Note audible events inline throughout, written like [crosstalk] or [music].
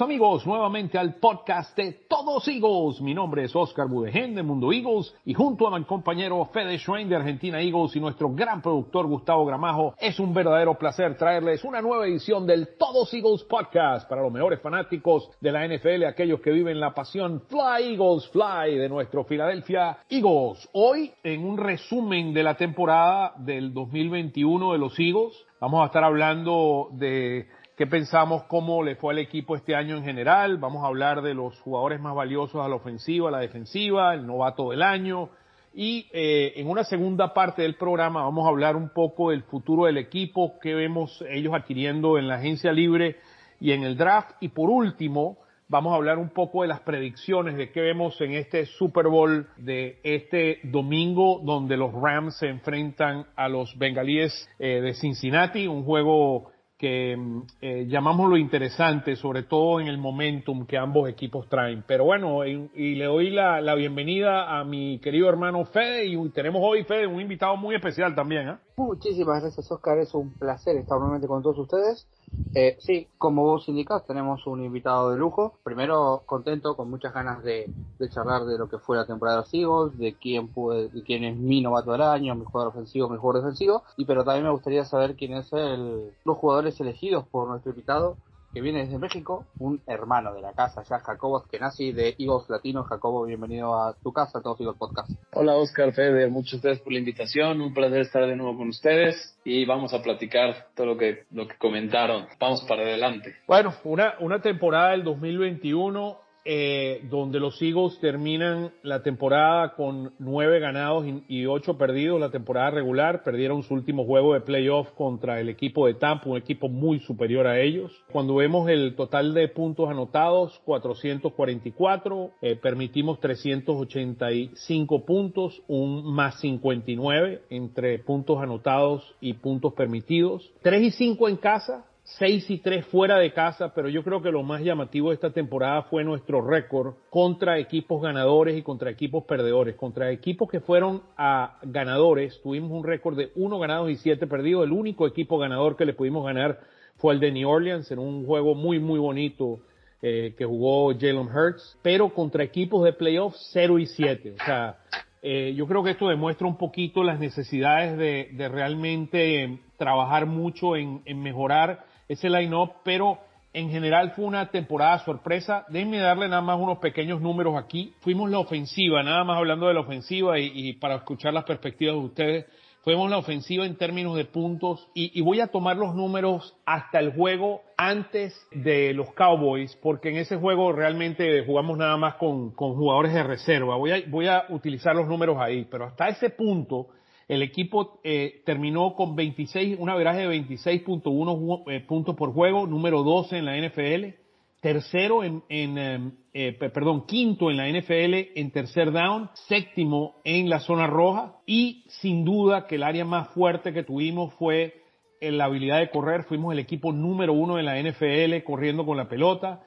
Amigos nuevamente al podcast de Todos Eagles. Mi nombre es Oscar Budegen de Mundo Eagles y junto a mi compañero Fede Schwein de Argentina Eagles y nuestro gran productor Gustavo Gramajo es un verdadero placer traerles una nueva edición del Todos Eagles podcast para los mejores fanáticos de la NFL, aquellos que viven la pasión Fly Eagles Fly de nuestro Philadelphia Eagles. Hoy en un resumen de la temporada del 2021 de los Eagles vamos a estar hablando de qué pensamos, cómo le fue al equipo este año en general. Vamos a hablar de los jugadores más valiosos a la ofensiva, a la defensiva, el novato del año. Y eh, en una segunda parte del programa vamos a hablar un poco del futuro del equipo, qué vemos ellos adquiriendo en la agencia libre y en el draft. Y por último, vamos a hablar un poco de las predicciones de qué vemos en este Super Bowl de este domingo, donde los Rams se enfrentan a los Bengalíes eh, de Cincinnati, un juego que mm, eh, llamamos lo interesante, sobre todo en el momentum que ambos equipos traen. Pero bueno, y, le doy la, la, bienvenida a mi querido hermano Fede y tenemos hoy, Fede, un invitado muy especial también. ¿eh? Muchísimas gracias, Oscar. Es un placer estar nuevamente con todos ustedes. Eh, sí, como vos indicás, tenemos un invitado de lujo. Primero, contento, con muchas ganas de, charlar de lo que fue la temporada de los Eagles, de quién, puede, de quién es mi novato del año, mi jugador ofensivo, mi jugador defensivo. Y pero también me gustaría saber quién es el, los jugadores elegidos por nuestro invitado que viene desde México, un hermano de la casa, ya Jacobo nací de Eagles Latino. Jacobo, bienvenido a tu casa, a todos Eagles Podcast. Hola Oscar, Fede, muchas gracias por la invitación, un placer estar de nuevo con ustedes y vamos a platicar todo lo que, lo que comentaron. Vamos para adelante. Bueno, una, una temporada del 2021 eh, donde los Eagles terminan la temporada con nueve ganados y, ocho perdidos la temporada regular, perdieron su último juego de playoff contra el equipo de Tampa, un equipo muy superior a ellos. Cuando vemos el total de puntos anotados, 444, eh, permitimos 385 puntos, un más 59 entre puntos anotados y puntos permitidos. 3 y 5 en casa, 6 y 3 fuera de casa, pero yo creo que lo más llamativo de esta temporada fue nuestro récord contra equipos ganadores y contra equipos perdedores. Contra equipos que fueron a ganadores, tuvimos un récord de 1 ganados y 7 perdidos. El único equipo ganador que le pudimos ganar fue el de New Orleans en un juego muy, muy bonito eh, que jugó Jalen Hurts, pero contra equipos de playoffs 0 y 7. O sea, eh, yo creo que esto demuestra un poquito las necesidades de, realmente trabajar mucho en mejorar ese line-up, pero en general fue una temporada sorpresa. Déjenme darle nada más unos pequeños números aquí. Fuimos la ofensiva, nada más hablando de la ofensiva y, para escuchar las perspectivas de ustedes. Fuimos la ofensiva en términos de puntos y, y, voy a tomar los números hasta el juego antes de los Cowboys, porque en ese juego realmente jugamos nada más con, con jugadores de reserva. Voy a, voy a utilizar los números ahí, pero hasta ese punto el equipo eh, terminó con 26, una veraje de 26.1 eh, puntos por juego, número 12 en la NFL, tercero en, en em, eh, perdón, quinto en la NFL en tercer down, séptimo en la zona roja y sin duda que el área más fuerte que tuvimos fue en la habilidad de correr. Fuimos el equipo número uno en la NFL corriendo con la pelota.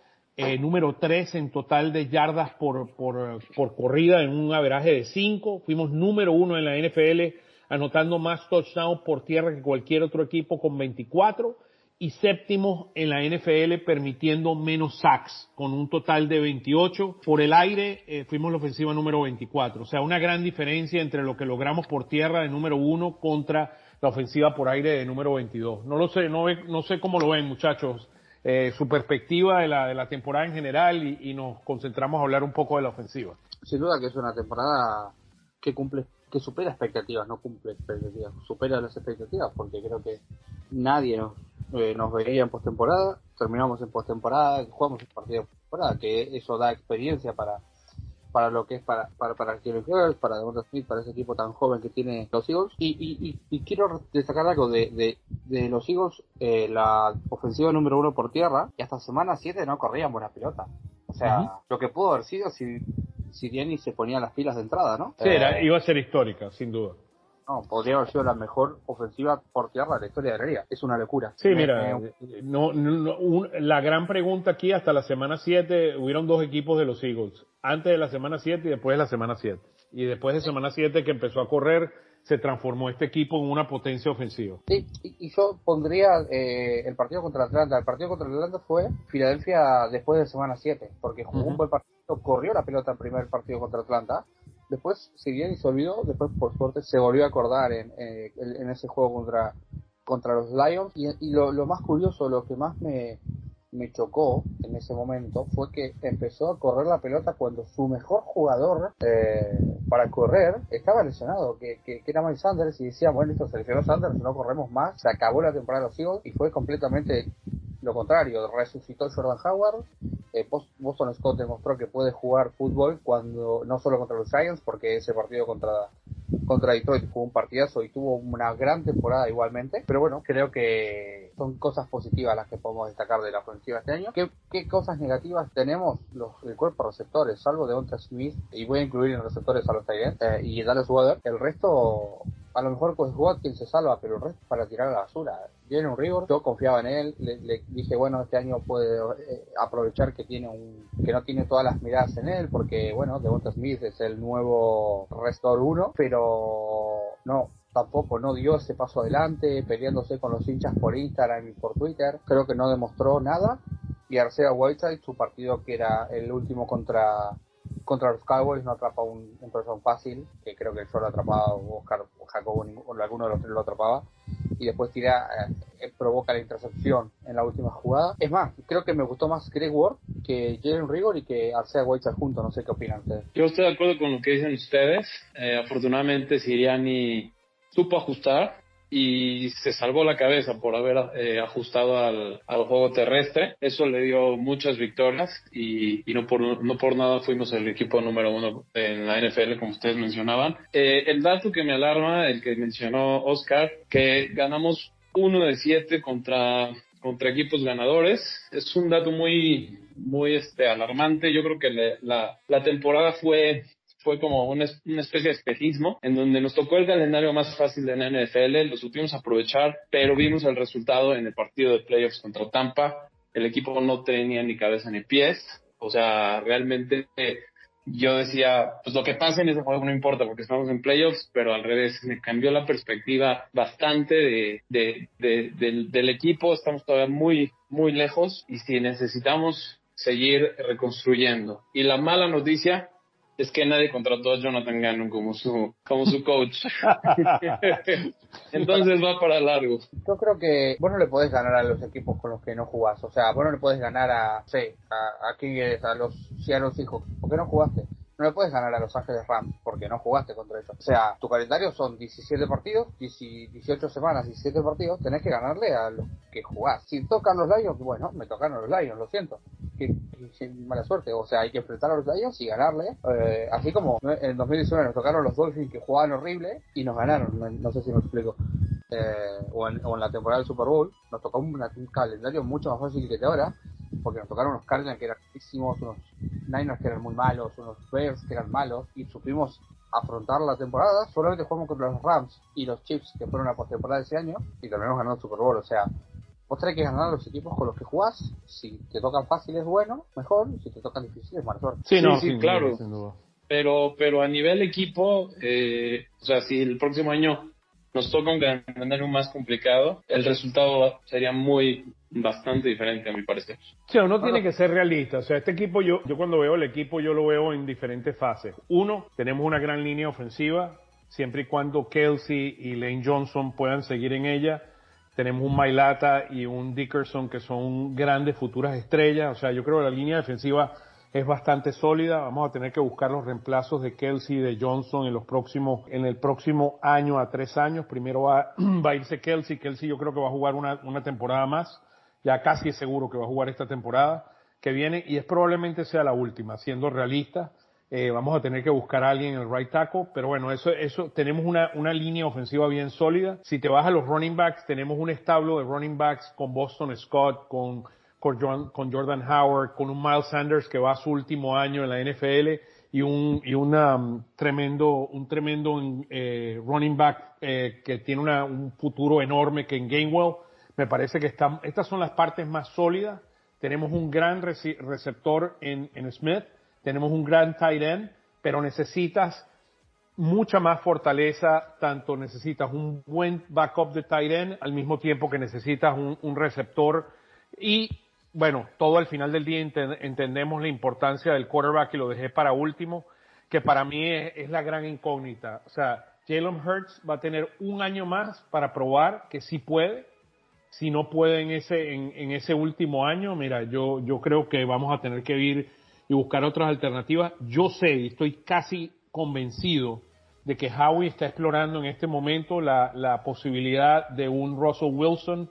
Número 3 en total de yardas por, por, por corrida en un averaje de 5. Fuimos número uno en la NFL anotando más touchdowns por tierra que cualquier otro equipo con 24 y séptimo en la NFL permitiendo menos sacks con un total de 28. Por el aire eh, fuimos la ofensiva número 24. O sea, una gran diferencia entre lo que logramos por tierra de número uno contra la ofensiva por aire de número 22. No lo sé, no, no sé cómo lo ven muchachos. Eh, su perspectiva de la, de la temporada en general y, y nos concentramos a hablar un poco de la ofensiva. Sin duda que es una temporada que cumple que supera expectativas, no cumple expectativas, supera las expectativas, porque creo que nadie nos, eh, nos veía en postemporada, terminamos en postemporada, jugamos un partido de postemporada, que eso da experiencia para para lo que es para para para Girls, para Devonta Smith, para ese equipo tan joven que tiene los Eagles. Y, y, y, quiero destacar algo de, de, de los Eagles, eh, la ofensiva número uno por tierra, y hasta semana 7 no corrían buena pelota. O sea, uh -huh. lo que pudo haber sido si Siriani se ponía las pilas de entrada, ¿no? Sí, era, eh, iba a ser histórica, sin duda. No, podría haber sido la mejor ofensiva por tierra de la historia de la liga. Es una locura. Sí, me, mira, me... no, no un, la gran pregunta aquí, hasta la semana 7, hubieron dos equipos de los Eagles. Antes de la semana 7 y después de la semana 7. Y después de semana 7 que empezó a correr, se transformó este equipo en una potencia ofensiva. Sí, y, yo pondría eh, el partido contra Atlanta. El partido contra Atlanta fue Filadelfia después de semana 7, porque jugó un buen partido, corrió la pelota el primer partido contra Atlanta. Después, si bien se olvidó, después por suerte se volvió a acordar en, eh, en ese juego contra, contra los Lions. Y, lo, lo más curioso, lo que más me, me chocó en ese momento fue que empezó a correr la pelota cuando su mejor jugador eh, para correr estaba lesionado, que, que, era Miles Sanders, y decía, bueno, esto seleccionó Sanders, no corremos más, se acabó la temporada de los Eagles, y fue completamente lo contrario, resucitó Jordan Howard, eh, Boston Scott demostró que puede jugar fútbol cuando no solo contra los Giants, porque ese partido contra contra Detroit fue un partidazo y tuvo una gran temporada igualmente. Pero bueno, creo que son cosas positivas las que podemos destacar de la ofensiva este año. ¿Qué, qué cosas negativas tenemos los, el cuerpo receptores? Salvo de Onta Smith, y voy a incluir en receptores a los Tyrants eh, y Dallas Water. El resto a lo mejor pues quien se salva, pero el resto para tirar a la basura. Viene un rigor, yo confiaba en él, le, dije, bueno, este año puede eh, aprovechar que tiene un, que no tiene todas las miradas en él, porque bueno, Devonta Smith es el nuevo Restore 1, pero no, tampoco no dio ese paso adelante, peleándose con los hinchas por Instagram y por Twitter, creo que no demostró nada, y Arcea Whiteside, su partido que era el último contra contra los Cowboys no atrapa un, un fácil, que creo que yo lo atrapaba, Oscar o Jacobo, o alguno de los tres lo atrapaba, y después tira, eh, provoca la intercepción en la última jugada. Es más, creo que me gustó más Greg Ward que Jalen Rigor y que Arcea White juntos, no sé qué opinan ustedes. Yo estoy de acuerdo con lo que dicen ustedes, eh, afortunadamente Siriani supo ajustar, y se salvó la cabeza por haber eh, ajustado al, al, juego terrestre. Eso le dio muchas victorias y, y, no, por, no por nada fuimos el equipo número uno en la NFL, como ustedes mencionaban. Eh, el dato que me alarma, el que mencionó Oscar, que ganamos uno de siete contra contra equipos ganadores. Es un dato muy, muy este, alarmante. Yo creo que la, la temporada fue fue como una, especie de espejismo en donde nos tocó el calendario más fácil de la NFL, lo supimos aprovechar, pero vimos el resultado en el partido de playoffs contra Tampa. El equipo no tenía ni cabeza ni pies, o sea, realmente yo decía, pues lo que pase en ese juego no importa porque estamos en playoffs, pero al revés, me cambió la perspectiva bastante de, de, del, del equipo, estamos todavía muy, muy lejos y si necesitamos seguir reconstruyendo. Y la mala noticia es que nadie contrató a Jonathan Gannon como su, como su coach. [laughs] Entonces va para largo. Yo creo que vos no le podés ganar a los equipos con los que no jugás. O sea, vos no le podés ganar a, sí, a, a, a los los hijos. ¿Por qué no jugaste? No le puedes ganar a Los Ángeles Rams porque no jugaste contra ellos. O sea, tu calendario son 17 partidos, 18 semanas, 17 partidos, tenés que ganarle a los que jugás. Si tocan los Lions, bueno, me tocaron los Lions, lo siento. Qué, mala suerte. O sea, hay que enfrentar a los Lions y ganarle. Eh, así como en 2019 nos tocaron los Dolphins que jugaban horrible y nos ganaron. No, sé si me explico. Eh, o, en, la temporada del Super Bowl, nos tocó un, un calendario mucho más fácil que ahora porque nos tocaron unos Cardinals que eran malísimos, unos Niners que eran muy malos, unos Bears que eran malos, y supimos afrontar la temporada, solamente jugamos contra los Rams y los Chiefs, que fueron la postemporada de ese año, y terminamos ganando el Super Bowl, o sea, vos tenés que ganar los equipos con los que jugás, si te tocan fáciles, bueno, mejor, si te tocan difíciles, mala suerte. Sí, no, sí, claro. Pero, pero a nivel equipo, eh, o sea, si el próximo año nos toca un calendario más complicado, el resultado sería muy bastante diferente a mi parecer. Sí, uno tiene que ser realista. O sea, este equipo, yo, yo cuando veo el equipo, yo lo veo en diferentes fases. Uno, tenemos una gran línea ofensiva, siempre y cuando Kelsey y Lane Johnson puedan seguir en ella. Tenemos un Mailata y un Dickerson que son grandes futuras estrellas. O sea, yo creo que la línea defensiva es bastante sólida. Vamos a tener que buscar los reemplazos de Kelsey y de Johnson en los próximos, en el próximo año a tres años. Primero va, [clears throat] va a irse Kelsey. Kelsey yo creo que va a jugar una, una temporada más. Ya casi es seguro que va a jugar esta temporada que viene y es probablemente sea la última, siendo realista. Eh, vamos a tener que buscar a alguien en el right tackle, pero bueno, eso, eso, tenemos una, una línea ofensiva bien sólida. Si te vas a los running backs, tenemos un establo de running backs con Boston Scott, con con, Jordan Howard, con un Miles Sanders que va a su último año en la NFL y un y una, um, tremendo un tremendo eh, running back eh, que tiene una, un futuro enorme que en Gainwell. Me parece que están, estas son las partes más sólidas. Tenemos un gran receptor en, en Smith. Tenemos un gran tight end pero necesitas mucha más fortaleza, tanto necesitas un buen backup de tight end al mismo tiempo que necesitas un, receptor. Y bueno, todo al final del día entendemos la importancia del quarterback y lo dejé para último, que para mí es, la gran incógnita. O sea, Jalen Hurts va a tener un año más para probar que sí puede. Si no puede en ese, en, ese último año, mira, yo, yo creo que vamos a tener que ir y buscar otras alternativas. Yo sé y estoy casi convencido de que Howie está explorando en este momento la, la posibilidad de un Russell Wilson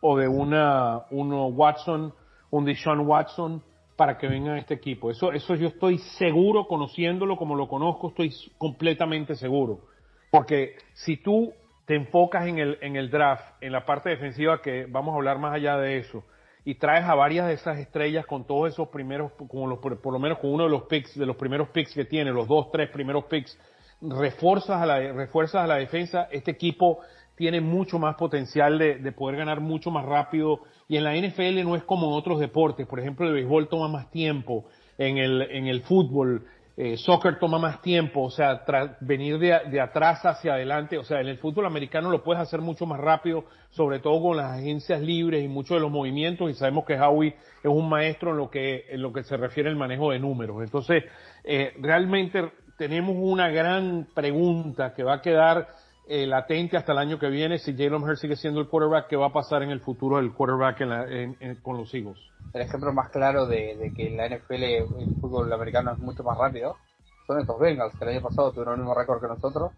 o de una, un Watson, un Deshaun Watson para que venga a este equipo. Eso, eso yo estoy seguro, conociéndolo como lo conozco, estoy completamente seguro. Porque si tú te enfocas en el, en el draft, en la parte defensiva, que vamos a hablar más allá de eso, y traes a varias de esas estrellas con todos esos primeros, con los, por lo menos con uno de los picks, de los primeros picks que tiene, los dos, tres primeros picks, refuerzas a la, refuerzas a la defensa, este equipo tiene mucho más potencial de, de, poder ganar mucho más rápido. Y en la NFL no es como en otros deportes. Por ejemplo, el béisbol toma más tiempo. En el, en el fútbol, eh, soccer toma más tiempo. O sea, venir de, de, atrás hacia adelante. O sea, en el fútbol americano lo puedes hacer mucho más rápido, sobre todo con las agencias libres y muchos de los movimientos. Y sabemos que Howie es un maestro en lo que, en lo que se refiere al manejo de números. Entonces, eh, realmente tenemos una gran pregunta que va a quedar eh, latente hasta el año que viene. Si Jalen Hurts sigue siendo el quarterback, ¿qué va a pasar en el futuro del quarterback con los Eagles? El ejemplo más claro de, que en la NFL el fútbol americano es mucho más rápido son estos Bengals, que el año pasado tuvieron el mismo récord que nosotros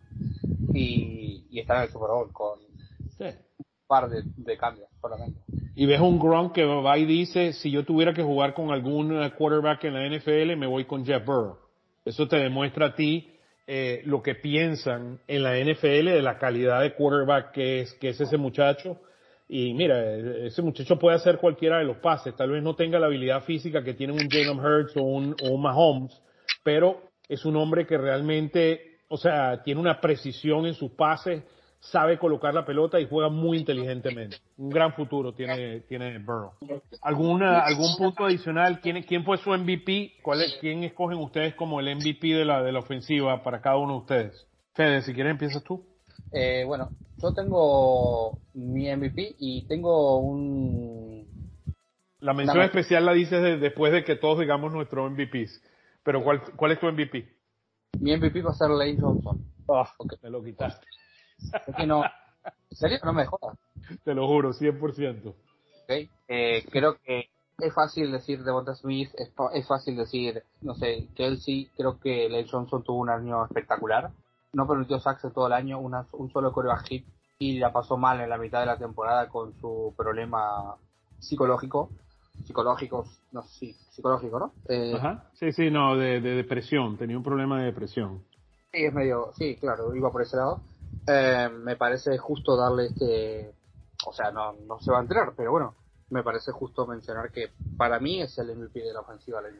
y, están en el Super Bowl con un par de, cambios solamente. Y ves un Gronk que va y dice, si yo tuviera que jugar con algún quarterback en la NFL, me voy con Jeff Burrow. Eso te demuestra a ti eh, lo que piensan en la NFL de la calidad de quarterback que es, que es ese muchacho. Y mira, ese muchacho puede hacer cualquiera de los pases. Tal vez no tenga la habilidad física que tiene un Jalen Hurts o un, o un Mahomes, pero es un hombre que realmente, o sea, tiene una precisión en sus pases sabe colocar la pelota y juega muy inteligentemente. Un gran futuro tiene, tiene Burrow. ¿Alguna, ¿Algún punto adicional? ¿Quién, ¿Quién fue su MVP? ¿Cuál es, ¿Quién escogen ustedes como el MVP de la, de la ofensiva para cada uno de ustedes? Fede, si quieres empiezas tú. Eh, bueno, yo tengo mi MVP y tengo un... La mención especial la dices después de que todos digamos nuestro MVPs. Pero ¿cuál, cuál es tu MVP? Mi MVP va a ser Lane Johnson. Ah, me lo quitaste. Es que no. ¿En serio? No me jodas. Te lo juro, 100%. Okay. Eh, creo que es fácil decir Devonta Smith, es, es, fácil decir, no sé, Kelsey. Creo que Lane Johnson tuvo un año espectacular. No permitió sacks todo el año, un solo coreback hit y la pasó mal en la mitad de la temporada con su problema psicológico. Psicológico, no sé, sí, psicológico, ¿no? Eh, Ajá. Sí, sí, no, de, de depresión, tenía un problema de depresión. Sí, es medio, sí, claro, iba por ese lado. Eh, me parece justo darle este, o sea, no, no se va a enterar, pero bueno, me parece justo mencionar que para mí es el MVP de la ofensiva Lane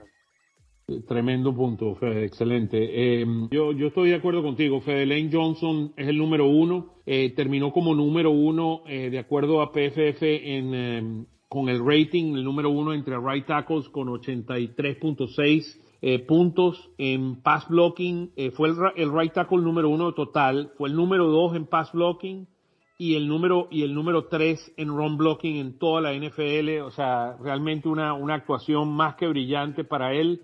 Tremendo punto, Fede, excelente. Eh, yo, yo estoy de acuerdo contigo, Fede. Lane Johnson es el número uno, eh, terminó como número uno de acuerdo a PFF en, con el rating, el número uno entre right tackles con 83.6 eh, puntos en pass blocking, eh, fue el, right tackle número uno total, fue el número dos en pass blocking y el número y el número tres en run blocking en toda la NFL, o sea, realmente una, una actuación más que brillante para él.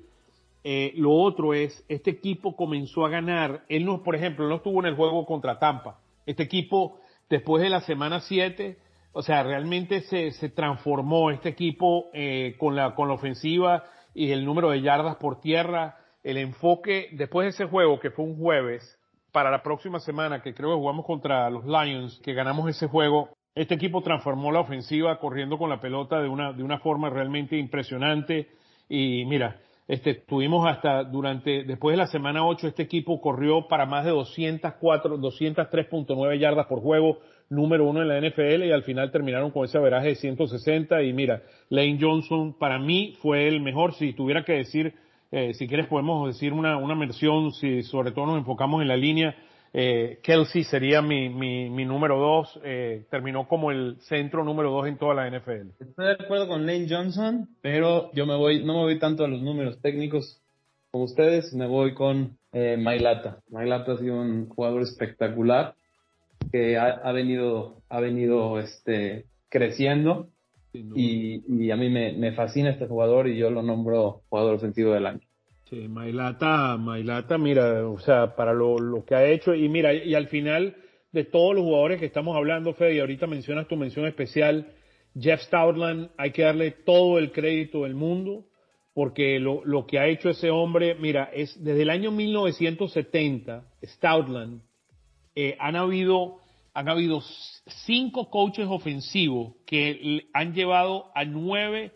Eh, lo otro es, este equipo comenzó a ganar, él no, por ejemplo, no estuvo en el juego contra Tampa. Este equipo, después de la semana 7, o sea, realmente se, se transformó este equipo con, la, con la ofensiva y el número de yardas por tierra, el enfoque después de ese juego que fue un jueves para la próxima semana que creo que jugamos contra los Lions, que ganamos ese juego, este equipo transformó la ofensiva corriendo con la pelota de una de una forma realmente impresionante. Y mira, este tuvimos hasta durante después de la semana 8 este equipo corrió para más de 204 203.9 yardas por juego, número uno en la NFL y al final terminaron con ese averaje de 160 y mira, Lane Johnson para mí fue el mejor, si tuviera que decir, eh, si quieres podemos decir una, una mención, si sobre todo nos enfocamos en la línea, eh, Kelsey sería mi, mi, mi número dos, eh, terminó como el centro número dos en toda la NFL. Estoy de acuerdo con Lane Johnson, pero yo me voy, no me voy tanto a los números técnicos como ustedes, me voy con eh, Mailata. Mailata ha sido un jugador espectacular que ha, venido, ha venido este, creciendo y, a mí me, fascina este jugador y yo lo nombro jugador ofensivo del año. Sí, Mailata, Mailata, mira, o sea, para lo, que ha hecho y mira, y al final de todos los jugadores que estamos hablando, Fede, y ahorita mencionas tu mención especial, Jeff Stoutland, hay que darle todo el crédito del mundo, porque lo, lo que ha hecho ese hombre, mira, es desde el año 1970, Stoutland, eh, han habido han habido cinco coaches ofensivos que han llevado a nueve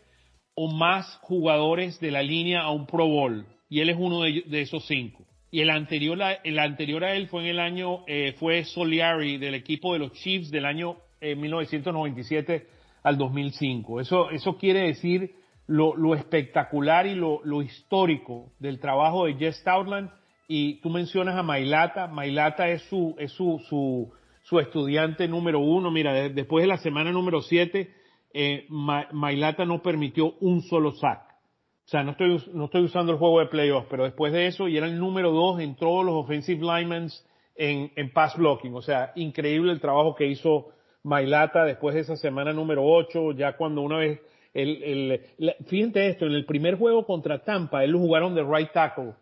o más jugadores de la línea a un Pro Bowl y él es uno de, esos cinco. Y el anterior, el anterior a él fue en el año, eh, fue Soliari del equipo de los Chiefs del año 1997 eh, al 2005. Eso, eso quiere decir lo, lo espectacular y lo, lo, histórico del trabajo de Jeff Stoutland. Y tú mencionas a Mailata. Mailata es su, es su, su, su estudiante número uno. Mira, después de la semana número siete, eh, Mailata no permitió un solo sack. O sea, no estoy, no estoy usando el juego de playoffs, pero después de eso, y era el número dos en todos los offensive linemen en, en pass blocking. O sea, increíble el trabajo que hizo Mailata después de esa semana número ocho, ya cuando una vez, el, el, fíjate esto, en el primer juego contra Tampa, él lo jugaron de right tackle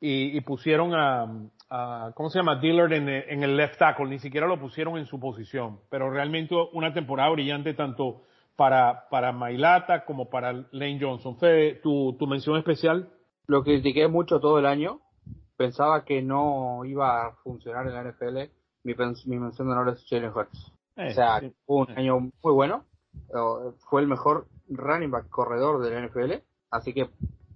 y, y pusieron a, ¿cómo se llama? Dillard en, el left tackle, ni siquiera lo pusieron en su posición, pero realmente una temporada brillante tanto para, para Mailata como para Lane Johnson. Fede, ¿tu, tu mención especial? Lo critiqué mucho todo el año, pensaba que no iba a funcionar en la NFL, mi, mi mención de honor es Jalen Hurts. Eh, o sea, fue un año muy bueno, fue el mejor running back corredor de la NFL, así que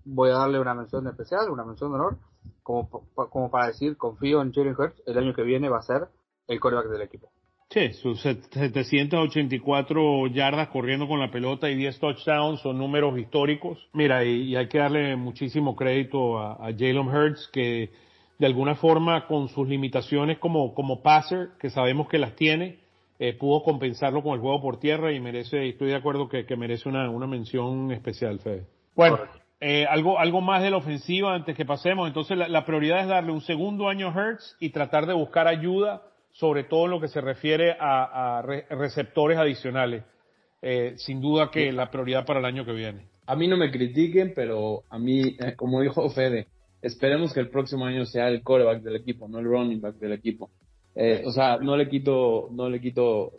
voy a darle una mención especial, una mención de honor como, como para decir, confío en Jalen Hurts, el año que viene va a ser el coreback del equipo. Sí, sus 784 yardas corriendo con la pelota y 10 touchdowns son números históricos. Mira, y, hay que darle muchísimo crédito a, Jalen Hurts, que de alguna forma con sus limitaciones como, como passer, que sabemos que las tiene, eh, pudo compensarlo con el juego por tierra y merece, estoy de acuerdo que, que merece una, una mención especial, Fede. Bueno, eh, algo, algo más de la ofensiva antes que pasemos. Entonces la, prioridad es darle un segundo año a Hertz y tratar de buscar ayuda, sobre todo en lo que se refiere a, receptores adicionales. Eh, sin duda que la prioridad para el año que viene. A mí no me critiquen, pero a mí, eh, como dijo Fede, esperemos que el próximo año sea el coreback del equipo, no el running back del equipo. o sea, no le quito, no le quito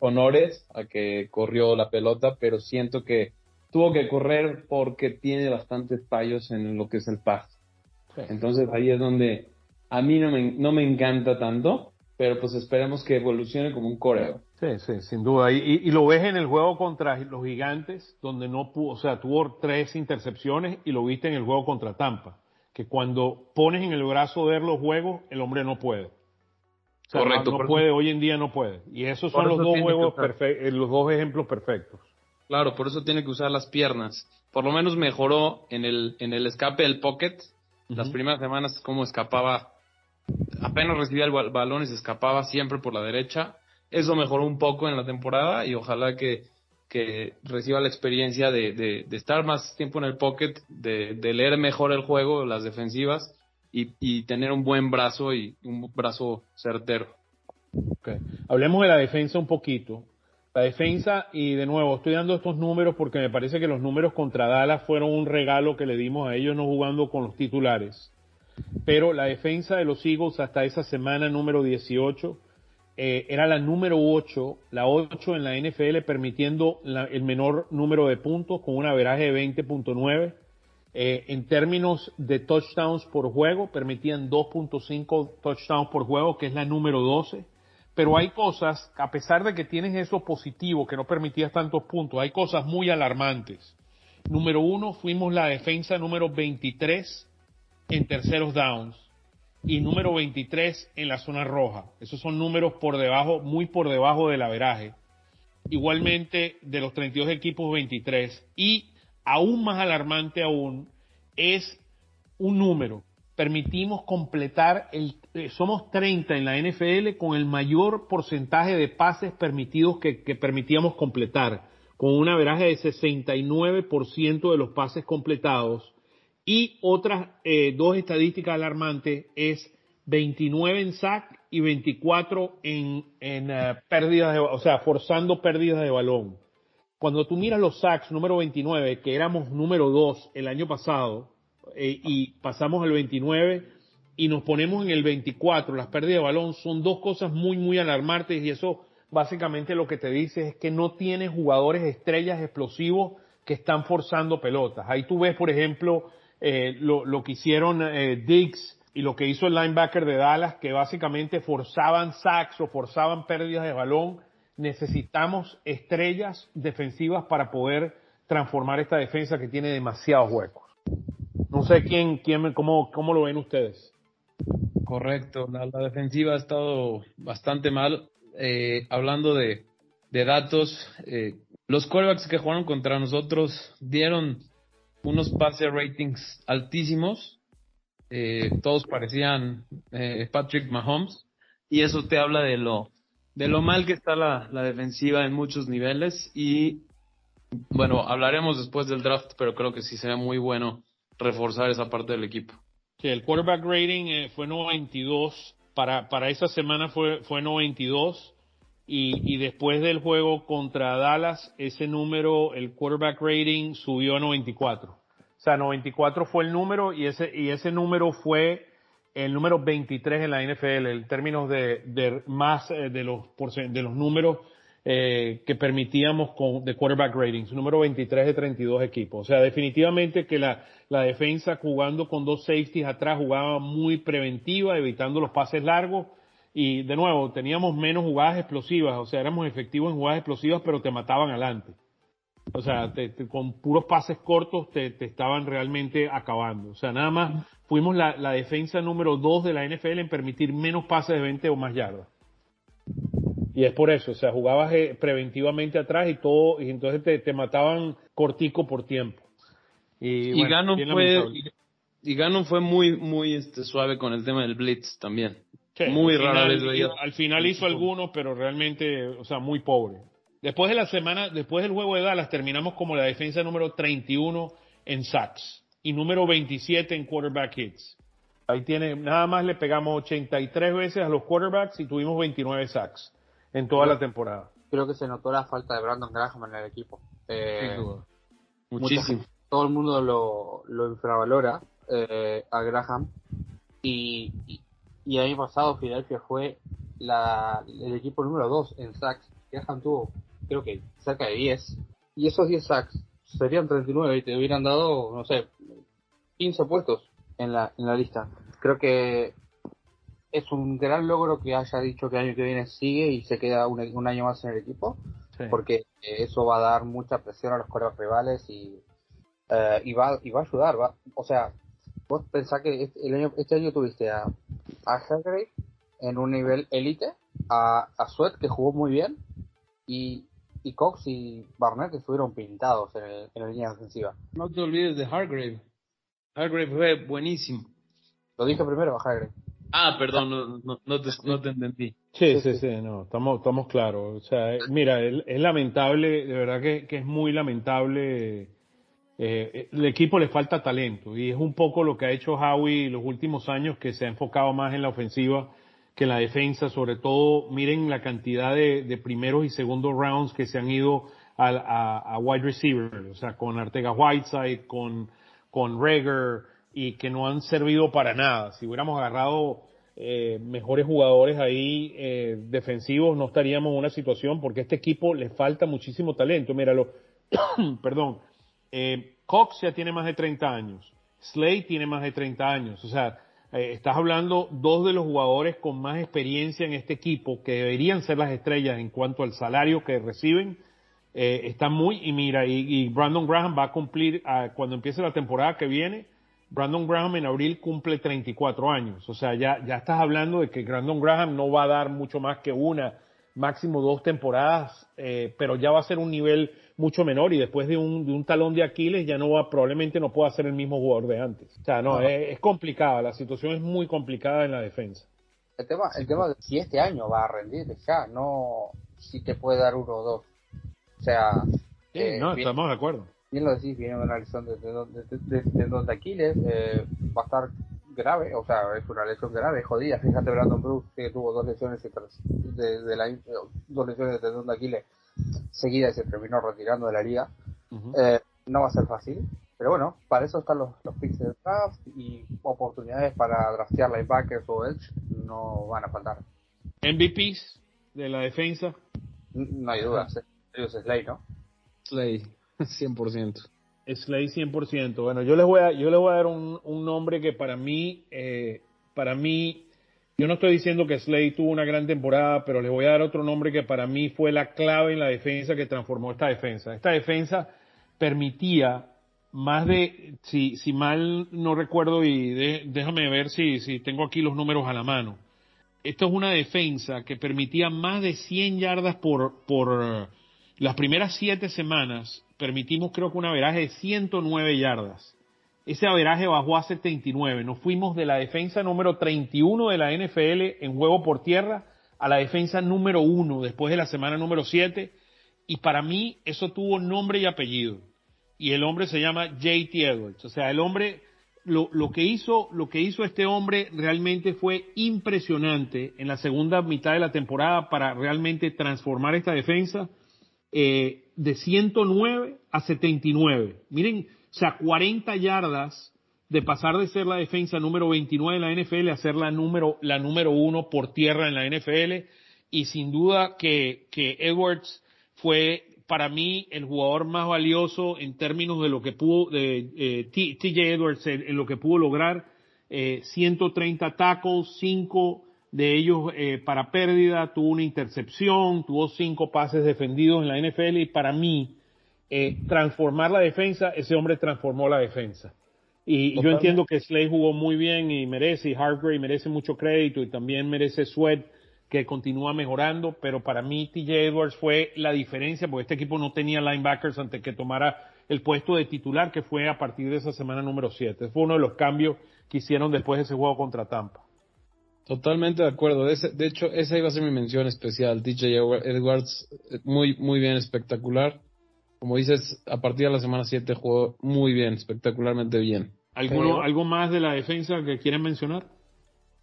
honores a que corrió la pelota, pero siento que tuvo que correr porque tiene bastantes fallos en lo que es el pass. Entonces ahí es donde a mí no me, no me encanta tanto, pero pues esperemos que evolucione como un coreo. Sí, sí, sin duda. Y, y, lo ves en el juego contra los gigantes, donde no pudo, o sea, tuvo tres intercepciones y lo viste en el juego contra Tampa, que cuando pones en el brazo ver los juegos, el hombre no puede. Correcto. No, puede, hoy en día no puede. Y esos son los dos juegos perfectos, los dos ejemplos perfectos. Claro, por eso tiene que usar las piernas. Por lo menos mejoró en el, en el escape del pocket. Las primeras semanas, como escapaba, apenas recibía el balón y se escapaba siempre por la derecha. Eso mejoró un poco en la temporada y ojalá que, que reciba la experiencia de, de, estar más tiempo en el pocket, de, de leer mejor el juego, las defensivas y, y, tener un buen brazo y un brazo certero. Okay. Hablemos de la defensa un poquito. La defensa, y de nuevo, estoy dando estos números porque me parece que los números contra Dallas fueron un regalo que le dimos a ellos no jugando con los titulares. Pero la defensa de los Eagles hasta esa semana número 18 eh, era la número 8, la 8 en la NFL, permitiendo el menor número de puntos con un averaje de 20.9. Eh, en términos de touchdowns por juego, permitían 2.5 touchdowns por juego, que es la número 12 pero hay cosas, a pesar de que tienes eso positivo, que no permitías tantos puntos, hay cosas muy alarmantes. Número uno, fuimos la defensa número 23 en terceros downs y número 23 en la zona roja. Esos son números por debajo, muy por debajo del averaje. Igualmente de los 32 equipos 23 y aún más alarmante aún es un número permitimos completar el eh, somos 30 en la NFL con el mayor porcentaje de pases permitidos que, permitíamos completar, con un averaje de 69% de los pases completados Y otras eh, dos estadísticas alarmantes es 29 en sack y 24 en, en uh, pérdidas, de, o sea, forzando pérdidas de balón. Cuando tú miras los sacks número 29, que éramos número 2 el año pasado, eh, y pasamos al 29 y nos ponemos en el 24, las pérdidas de balón son dos cosas muy, muy alarmantes y eso básicamente lo que te dice es que no tienes jugadores estrellas explosivos que están forzando pelotas. Ahí tú ves, por ejemplo, eh, lo, lo, que hicieron eh, Diggs y lo que hizo el linebacker de Dallas, que básicamente forzaban sacks o forzaban pérdidas de balón. Necesitamos estrellas defensivas para poder transformar esta defensa que tiene demasiados huecos. No sé quién, quién, cómo, cómo lo ven ustedes. Correcto, la, defensiva ha estado bastante mal. Eh, hablando de, de datos, eh, los quarterbacks que jugaron contra nosotros dieron unos pase ratings altísimos. Eh, todos parecían eh, Patrick Mahomes. Y eso te habla de lo, de lo mal que está la, la defensiva en muchos niveles. Y bueno, hablaremos después del draft, pero creo que sí sería muy bueno reforzar esa parte del equipo. El quarterback rating eh, fue 92. Para, para esa semana fue, fue 92. Y, después del juego contra Dallas, ese número, el quarterback rating subió a 94. O sea, 94 fue el número y ese, y ese número fue el número 23 en la NFL, en términos de, de más eh, de los, de los números eh, que permitíamos con, de quarterback ratings, número 23 de 32 equipos. O sea, definitivamente que la, la defensa jugando con dos safeties atrás jugaba muy preventiva, evitando los pases largos. Y de nuevo, teníamos menos jugadas explosivas, o sea, éramos efectivos en jugadas explosivas, pero te mataban adelante. O sea, te, te, con puros pases cortos te, te, estaban realmente acabando. O sea, nada más fuimos la, la defensa número 2 de la NFL en permitir menos pases de 20 o más yardas. Y es por eso, o sea, jugabas eh, preventivamente atrás y todo, y entonces te, te mataban cortico por tiempo. Y, y bueno, Gannon fue, y, y Gannon fue muy, muy este, suave con el tema del blitz también. Sí, muy rara final, vez veía. Al final hizo algunos, pero realmente, o sea, muy pobre. Después de la semana, después del juego de Dallas, terminamos como la defensa número 31 en sacks y número 27 en quarterback hits. Ahí tiene, nada más le pegamos 83 veces a los quarterbacks y tuvimos 29 sacks en toda Creo- la temporada. Creo que se notó la falta de Brandon Graham en el equipo. Eh, Sin duda. mucha Muchísimo. todo el mundo lo, lo infravalora eh, a Graham y, y, y el año pasado Filadelfia fue la, el equipo número 2 en sacks. Graham tuvo creo que cerca de 10 y esos 10 sacks serían 39 y te hubieran dado, no sé, 15 puestos en la, en la lista. Creo que es un gran logro que haya dicho que el año que viene sigue y se queda un, un año más en el equipo Sí. porque eh, eso va a dar mucha presión a los corebacks rivales y, eh, y, va, y va a ayudar. Va, o sea, vos pensás que este, el año, este año tuviste a, a Hargrave en un nivel élite, a, a Sweat que jugó muy bien y, y Cox y Barnett que estuvieron pintados en, el, en la línea defensiva. No te olvides de Hargrave. Hargrave fue buenísimo. Lo dije primero a Hargrave. Ah, perdón, no, no, no te, no te entendí. Sí, Sí, sí, sí. sí, no, estamos, estamos claros. O sea, eh, mira, es, es lamentable, de verdad que, que es muy lamentable. Eh, el equipo le falta talento y es un poco lo que ha hecho Howie los últimos años, que se ha enfocado más en la ofensiva que en la defensa. Sobre todo, miren la cantidad de, de primeros y segundos rounds que se han ido a, a, a wide receiver, o sea, con Artega Whiteside, con, con Rager, y que no han servido para nada. Si hubiéramos agarrado eh, mejores jugadores ahí eh, defensivos, no estaríamos en una situación porque este equipo le falta muchísimo talento. Míralo, [coughs] perdón, eh, Cox ya tiene más de 30 años, Slade tiene más de 30 años, o sea, eh, estás hablando dos de los jugadores con más experiencia en este equipo que deberían ser las estrellas en cuanto al salario que reciben. Eh, están muy, y mira, y, Brandon Graham va a cumplir, cuando empiece la temporada que viene, Brandon Graham en abril cumple 34 años. O sea, ya, ya estás hablando de que Brandon Graham no va a dar mucho más que una, máximo dos temporadas, eh, pero ya va a ser un nivel mucho menor y después de un, de un talón de Aquiles ya no va, probablemente no pueda ser el mismo jugador de antes. O sea, no, No. Es, es complicada, la situación es muy complicada en la defensa. El tema, el tema de si este año va a rendir ya, no si te puede dar uno o dos. O sea, Sí, eh, no, bien- estamos de acuerdo. bien lo decís, viene una lesión de tendón de, de, de, de Aquiles, eh, va a estar grave, o sea, es una lesión grave, jodida. Fíjate, Brandon Brooks que tuvo dos lesiones de, de la, dos lesiones de tendón de Aquiles seguida y se terminó retirando de la liga. eh, no va a ser fácil, pero bueno, para eso están los, los picks de draft y oportunidades para draftear linebackers o edge no van a faltar. MVPs de la defensa. No hay dudas, ellos es Slay, ¿no? Slay, [laughs] 100%. Slay 100%. Bueno, yo les voy a, yo les voy a dar un, un nombre que para mí, eh, para mí, yo no estoy diciendo que Slay tuvo una gran temporada, pero les voy a dar otro nombre que para mí fue la clave en la defensa que transformó esta defensa. Esta defensa permitía más de, si, si mal no recuerdo y de, déjame ver si, si tengo aquí los números a la mano. Esto es una defensa que permitía más de 100 yardas por, por las primeras siete semanas. Permitimos creo que un averaje de 109 yardas. Ese averaje bajó a 79. Nos fuimos de la defensa número 31 de la NFL en juego por tierra a la defensa número 1 después de la semana número 7. Y para mí eso tuvo nombre y apellido y el hombre se llama JT Edwards. O sea, el hombre, lo, lo, que hizo, lo que hizo este hombre realmente fue impresionante en la segunda mitad de la temporada para realmente transformar esta defensa eh, de 109 a 79. Miren, o sea, 40 yardas de pasar de ser la defensa número 29 en la NFL a ser la número, la número uno por tierra en la NFL. Y sin duda que, que Edwards fue para mí el jugador más valioso en términos de lo que pudo, de eh, TJ Edwards, en, lo que pudo lograr, eh, 130 tackles, 5 de ellos eh, para pérdida, tuvo una intercepción, tuvo 5 pases defendidos en la NFL y para mí, eh, transformar la defensa, ese hombre transformó la defensa. Y Totalmente. yo entiendo que Slay jugó muy bien y merece, y Hargrave merece mucho crédito y también merece Sweat que continúa mejorando, pero para mí TJ Edwards fue la diferencia, porque este equipo no tenía linebackers antes que tomara el puesto de titular, que fue a partir de esa semana número 7. Fue uno de los cambios que hicieron después de ese juego contra Tampa. Totalmente de acuerdo. Ese, de hecho, esa iba a ser mi mención especial. TJ Edwards, muy, muy bien, espectacular. Como dices, a partir de la semana 7 jugó muy bien, espectacularmente bien. ¿Alguno, ¿Algo más de la defensa que quieren mencionar?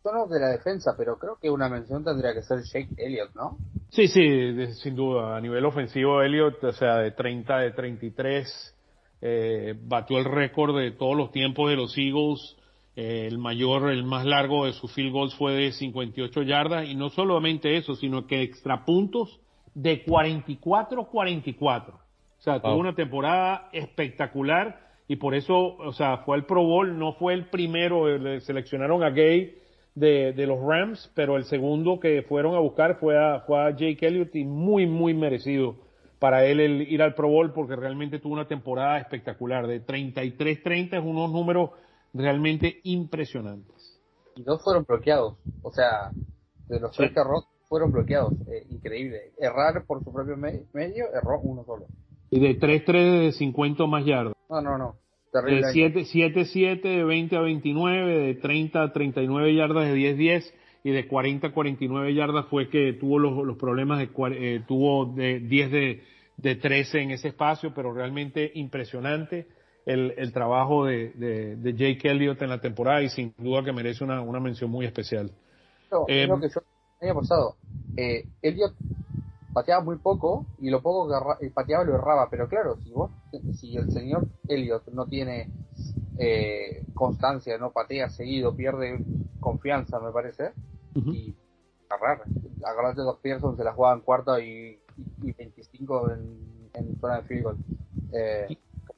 tono de la defensa, pero creo que una mención tendría que ser Jake Elliott, ¿no? Sí, sí, de, sin duda. A nivel ofensivo, Elliott, o sea, de 30, de 33, eh, batió el récord de todos los tiempos de los Eagles. Eh, el mayor, el más largo de sus field goals fue de 58 yardas. Y no solamente eso, sino que extra puntos de 44-44. O sea, tuvo una temporada espectacular y por eso, o sea, fue el Pro Bowl, no fue el primero, le seleccionaron a Gay de, de, los Rams, pero el segundo que fueron a buscar fue a, fue a Jake Elliott y muy, muy merecido para él el ir al Pro Bowl porque realmente tuvo una temporada espectacular. De 33-30 es unos números realmente impresionantes. Y dos fueron bloqueados, o sea, de los sí. tres que erró, fueron bloqueados. Eh, increíble. Errar por su propio me medio, erró uno solo. Y de 3-3 de 50 más yardas. No, no, no. De 7-7 de 20 a 29, de 30 a 39 yardas de 10-10 y de 40 a 49 yardas fue que tuvo los, los problemas de eh, tuvo de 10 de, de 13 en ese espacio, pero realmente impresionante el, el trabajo de, de, de, Jake Elliott en la temporada y sin duda que merece una, una mención muy especial. No, eh, lo que yo el año pasado, eh, Elliott pateaba muy poco y lo poco que pateaba lo erraba, pero claro, si vos, si el señor Elliot no tiene eh, constancia, no patea seguido, pierde confianza, me parece, uh -huh. y agarrar, agarrarte dos Pearson, se la jugaban cuarta y, y, y 25 en, en zona de field goal. Eh,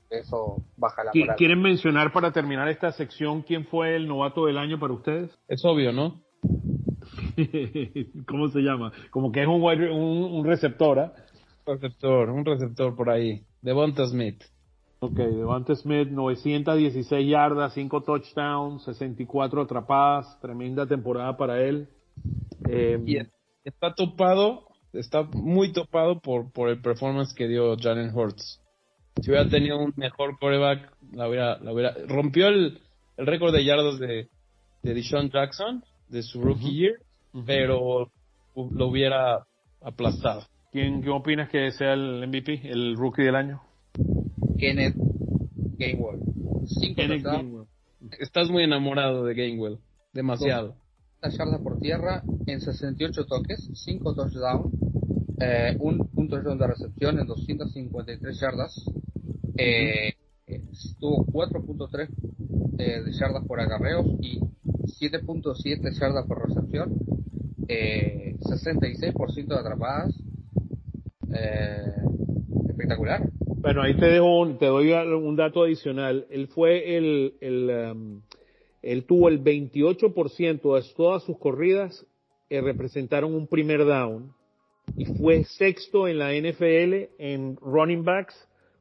eso baja la moral. ¿Quieren mencionar para terminar esta sección quién fue el novato del año para ustedes? Es obvio, ¿no? [laughs] ¿Cómo se llama? Como que es un, un, un receptor, ¿eh? Receptor, un receptor por ahí. Devonta Smith. Ok, Devonta Smith, 916 yardas, 5 touchdowns, 64 atrapadas, tremenda temporada para él. Eh, y está topado, está muy topado por, por el performance que dio Jalen Hurts. Si hubiera tenido un mejor coreback, la hubiera, la hubiera, rompió el, el récord de yardas de, de Deshaun Jackson de su rookie uh -huh. year, uh -huh. pero lo hubiera aplastado. ¿Quién, ¿Qué opinas que sea el MVP, el rookie del año? Kenneth Gainwell. 5 Kenneth Gainwell. Estás muy enamorado de Gainwell. Demasiado. yardas por tierra en 68 toques, 5 touchdowns, eh, un, un touchdown de recepción en 253 yardas. Eh, tuvo 4.3 eh, de yardas por agarreos y 7.7 yardas por recepción. Eh, 66% de atrapadas. Eh, espectacular. Bueno, ahí te dejo, te doy un dato adicional. Él fue el, el um, él tuvo el 28% de todas sus corridas que representaron un primer down y fue sexto en la NFL en running backs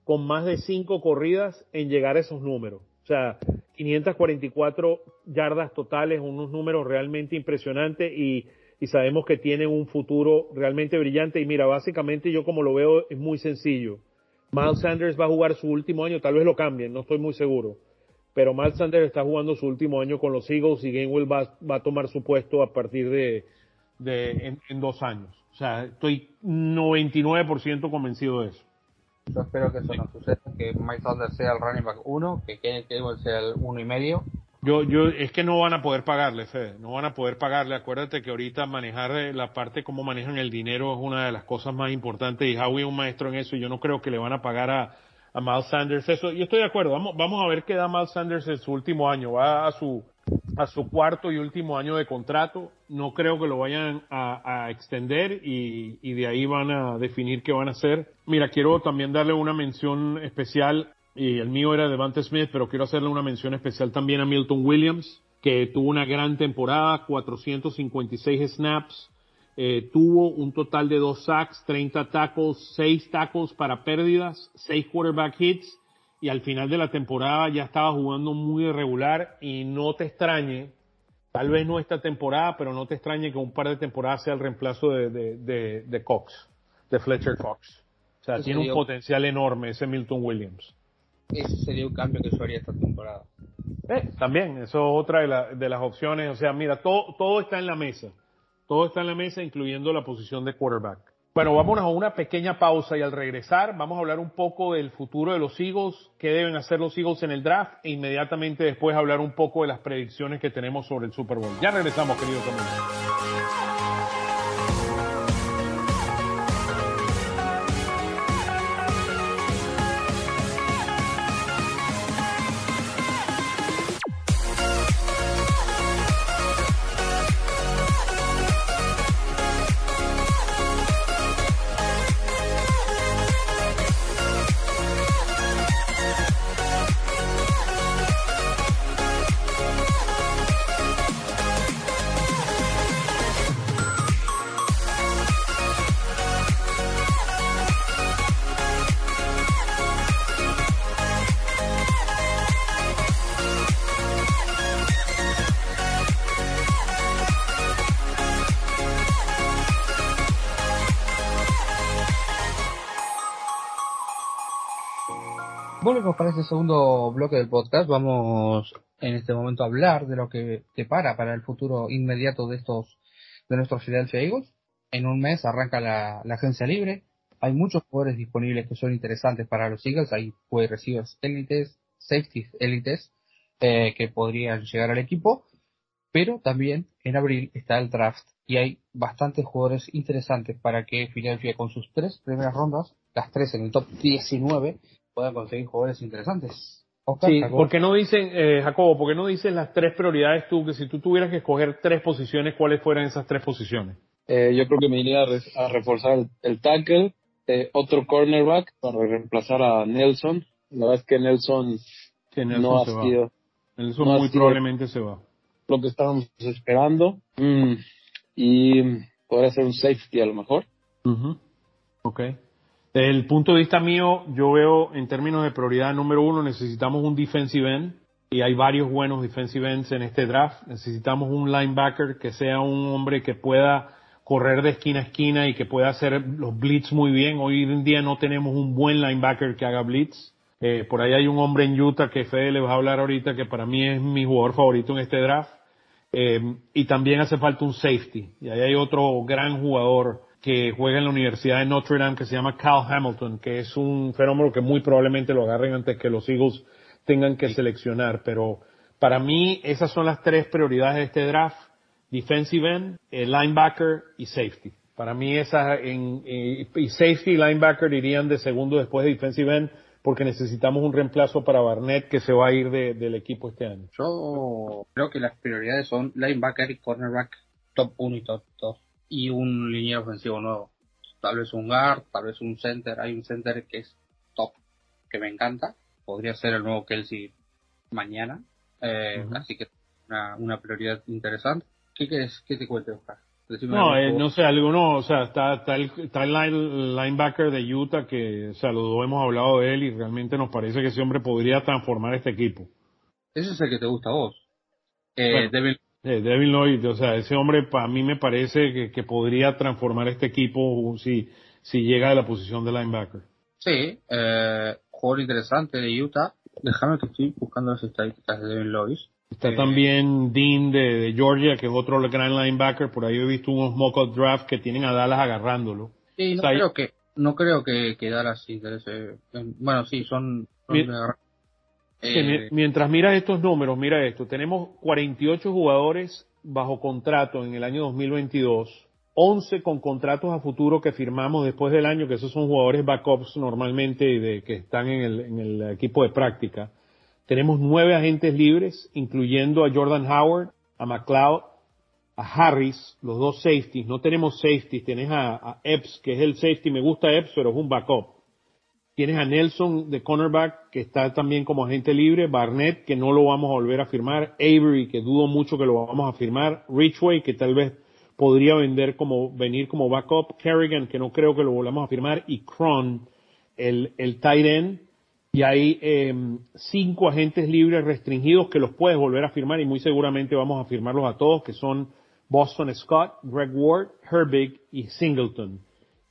con más de cinco corridas en llegar a esos números. O sea, 544 yardas totales, unos números realmente impresionantes y, y sabemos que tiene un futuro realmente brillante. Y mira, básicamente yo como lo veo es muy sencillo. Miles Sanders va a jugar su último año, tal vez lo cambien, no estoy muy seguro. Pero Miles Sanders está jugando su último año con los Eagles y Gainwell va, va a tomar su puesto a partir de, de en, dos años. O sea, estoy 99% convencido de eso. Yo espero que eso no suceda, que Miles Sanders sea el running back 1, que Gainwell sea el uno y medio yo, yo, es que no van a poder pagarle, Fede, no van a poder pagarle. Acuérdate que ahorita manejar eh, la parte como manejan el dinero es una de las cosas más importantes y Howie es un maestro en eso y yo no creo que le van a pagar a, a Miles Sanders eso. Y estoy de acuerdo, vamos, vamos a ver qué da Miles Sanders en su último año. Va a su, a su cuarto y último año de contrato. No creo que lo vayan a, a extender y, y de ahí van a definir qué van a hacer. Mira, quiero también darle una mención especial y el mío era Devante Smith, pero quiero hacerle una mención especial también a Milton Williams, que tuvo una gran temporada, 456 snaps, eh, tuvo un total de dos sacks, 30 tackles, 6 tackles para pérdidas, 6 quarterback hits, y al final de la temporada ya estaba jugando muy irregular y no te extrañe, tal vez no esta temporada, pero no te extrañe que un par de temporadas sea el reemplazo de, de, de, Cox, de Fletcher Cox. O sea, tiene un potencial enorme ese Milton Williams ese sería un cambio que yo haría esta temporada. Eh, también, eso es otra de, las opciones. O sea, mira, todo, todo está en la mesa. Todo está en la mesa, incluyendo la posición de quarterback. Bueno, vámonos a una pequeña pausa y al regresar vamos a hablar un poco del futuro de los Eagles, qué deben hacer los Eagles en el draft e inmediatamente después hablar un poco de las predicciones que tenemos sobre el Super Bowl. Ya regresamos, queridos amigos. Volvemos para este segundo bloque del podcast. Vamos en este momento a hablar de lo que te para para el futuro inmediato de estos de nuestros Philadelphia Eagles. En un mes arranca la, agencia libre. Hay muchos jugadores disponibles que son interesantes para los Eagles. Hay pues receivers élites, safeties élites eh, que podrían llegar al equipo. Pero también en abril está el draft y hay bastantes jugadores interesantes para que Philadelphia con sus tres primeras rondas, las tres en el top 19, puedan conseguir jugadores interesantes. sí, porque no dicen, eh, Jacobo, porque no dicen las tres prioridades tú, que si tú tuvieras que escoger tres posiciones, ¿cuáles fueran esas tres posiciones? Eh, yo creo que me iría a, reforzar el, tackle, eh, otro cornerback para reemplazar a Nelson. La verdad es que Nelson, no ha sido. Nelson muy probablemente se va. Lo que estábamos esperando. Mm, y podría ser un safety a lo mejor. Uh Ok. Desde el punto de vista mío, yo veo en términos de prioridad número uno, necesitamos un defensive end y hay varios buenos defensive ends en este draft. Necesitamos un linebacker que sea un hombre que pueda correr de esquina a esquina y que pueda hacer los blitz muy bien. Hoy en día no tenemos un buen linebacker que haga blitz. Eh, por ahí hay un hombre en Utah que Fede le va a hablar ahorita que para mí es mi jugador favorito en este draft. Eh, y también hace falta un safety. Y ahí hay otro gran jugador que juega en la Universidad de Notre Dame que se llama Cal Hamilton, que es un fenómeno que muy probablemente lo agarren antes que los Eagles tengan que seleccionar, pero para mí esas son las tres prioridades de este draft, defensive end, eh, linebacker y safety. Para mí esas en, eh, y safety y linebacker irían de segundo después de defensive end porque necesitamos un reemplazo para Barnett que se va a ir del equipo este año. Yo creo que las prioridades son linebacker y cornerback top 1 y top 2 y un línea ofensivo nuevo. Tal vez un guard, tal vez un center. Hay un center que es top, que me encanta. Podría ser el nuevo Kelsey mañana. Eh, Así que una, una prioridad interesante. ¿Qué quieres que te cuente, Oscar? no, eh, no sé, alguno, o sea, está, está, el, está el linebacker de Utah que, o sea, lo hemos hablado de él y realmente nos parece que ese hombre podría transformar este equipo. Ese es el que te gusta a vos. Eh, Devin, eh, Devin Lloyd, o sea, ese hombre para mí me parece que, que, podría transformar este equipo si, si llega a la posición de linebacker. Sí, eh, jugador interesante de Utah. Déjame que estoy buscando las estadísticas de Devin Lloyd. Está eh, también Dean de, Georgia, que es otro gran linebacker. Por ahí he visto unos mock draft que tienen a Dallas agarrándolo. Sí, no creo que no creo que, que Dallas interese. Bueno, sí, son. Eh, mientras miras estos números, mira esto. Tenemos 48 jugadores bajo contrato en el año 2022. 11 con contratos a futuro que firmamos después del año, que esos son jugadores backups normalmente de, que están en el, en el equipo de práctica. Tenemos nueve agentes libres, incluyendo a Jordan Howard, a McLeod, a Harris, los dos safeties. No tenemos safeties, tienes a, Epps, que es el safety. Me gusta Epps, pero es un backup. Tienes a Nelson de cornerback, que está también como agente libre. Barnett, que no lo vamos a volver a firmar. Avery, que dudo mucho que lo vamos a firmar. Richway, que tal vez podría vender como, venir como backup. Kerrigan, que no creo que lo volvamos a firmar. Y Cron, el, el tight end y hay em, cinco agentes libres restringidos que los puedes volver a firmar y muy seguramente vamos a firmarlos a todos, que son Boston Scott, Greg Ward, Herbig y Singleton.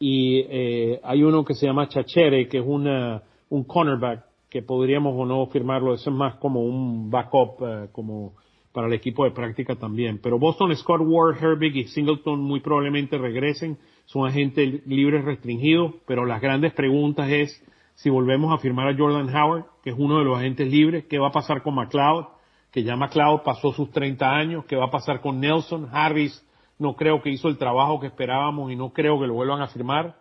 Y eh, hay uno que se llama Chachere, que es una, un cornerback, que podríamos o no firmarlo, eso es más como un backup, eh, como para el equipo de práctica también. Pero Boston Scott, Ward, Herbig y Singleton muy probablemente regresen, son agentes libres restringidos, pero las grandes preguntas es si volvemos a firmar a Jordan Howard, que es uno de los agentes libres, ¿qué va a pasar con McLeod? Que ya McLeod pasó sus 30 años, ¿qué va a pasar con Nelson? Harris no creo que hizo el trabajo que esperábamos y no creo que lo vuelvan a firmar.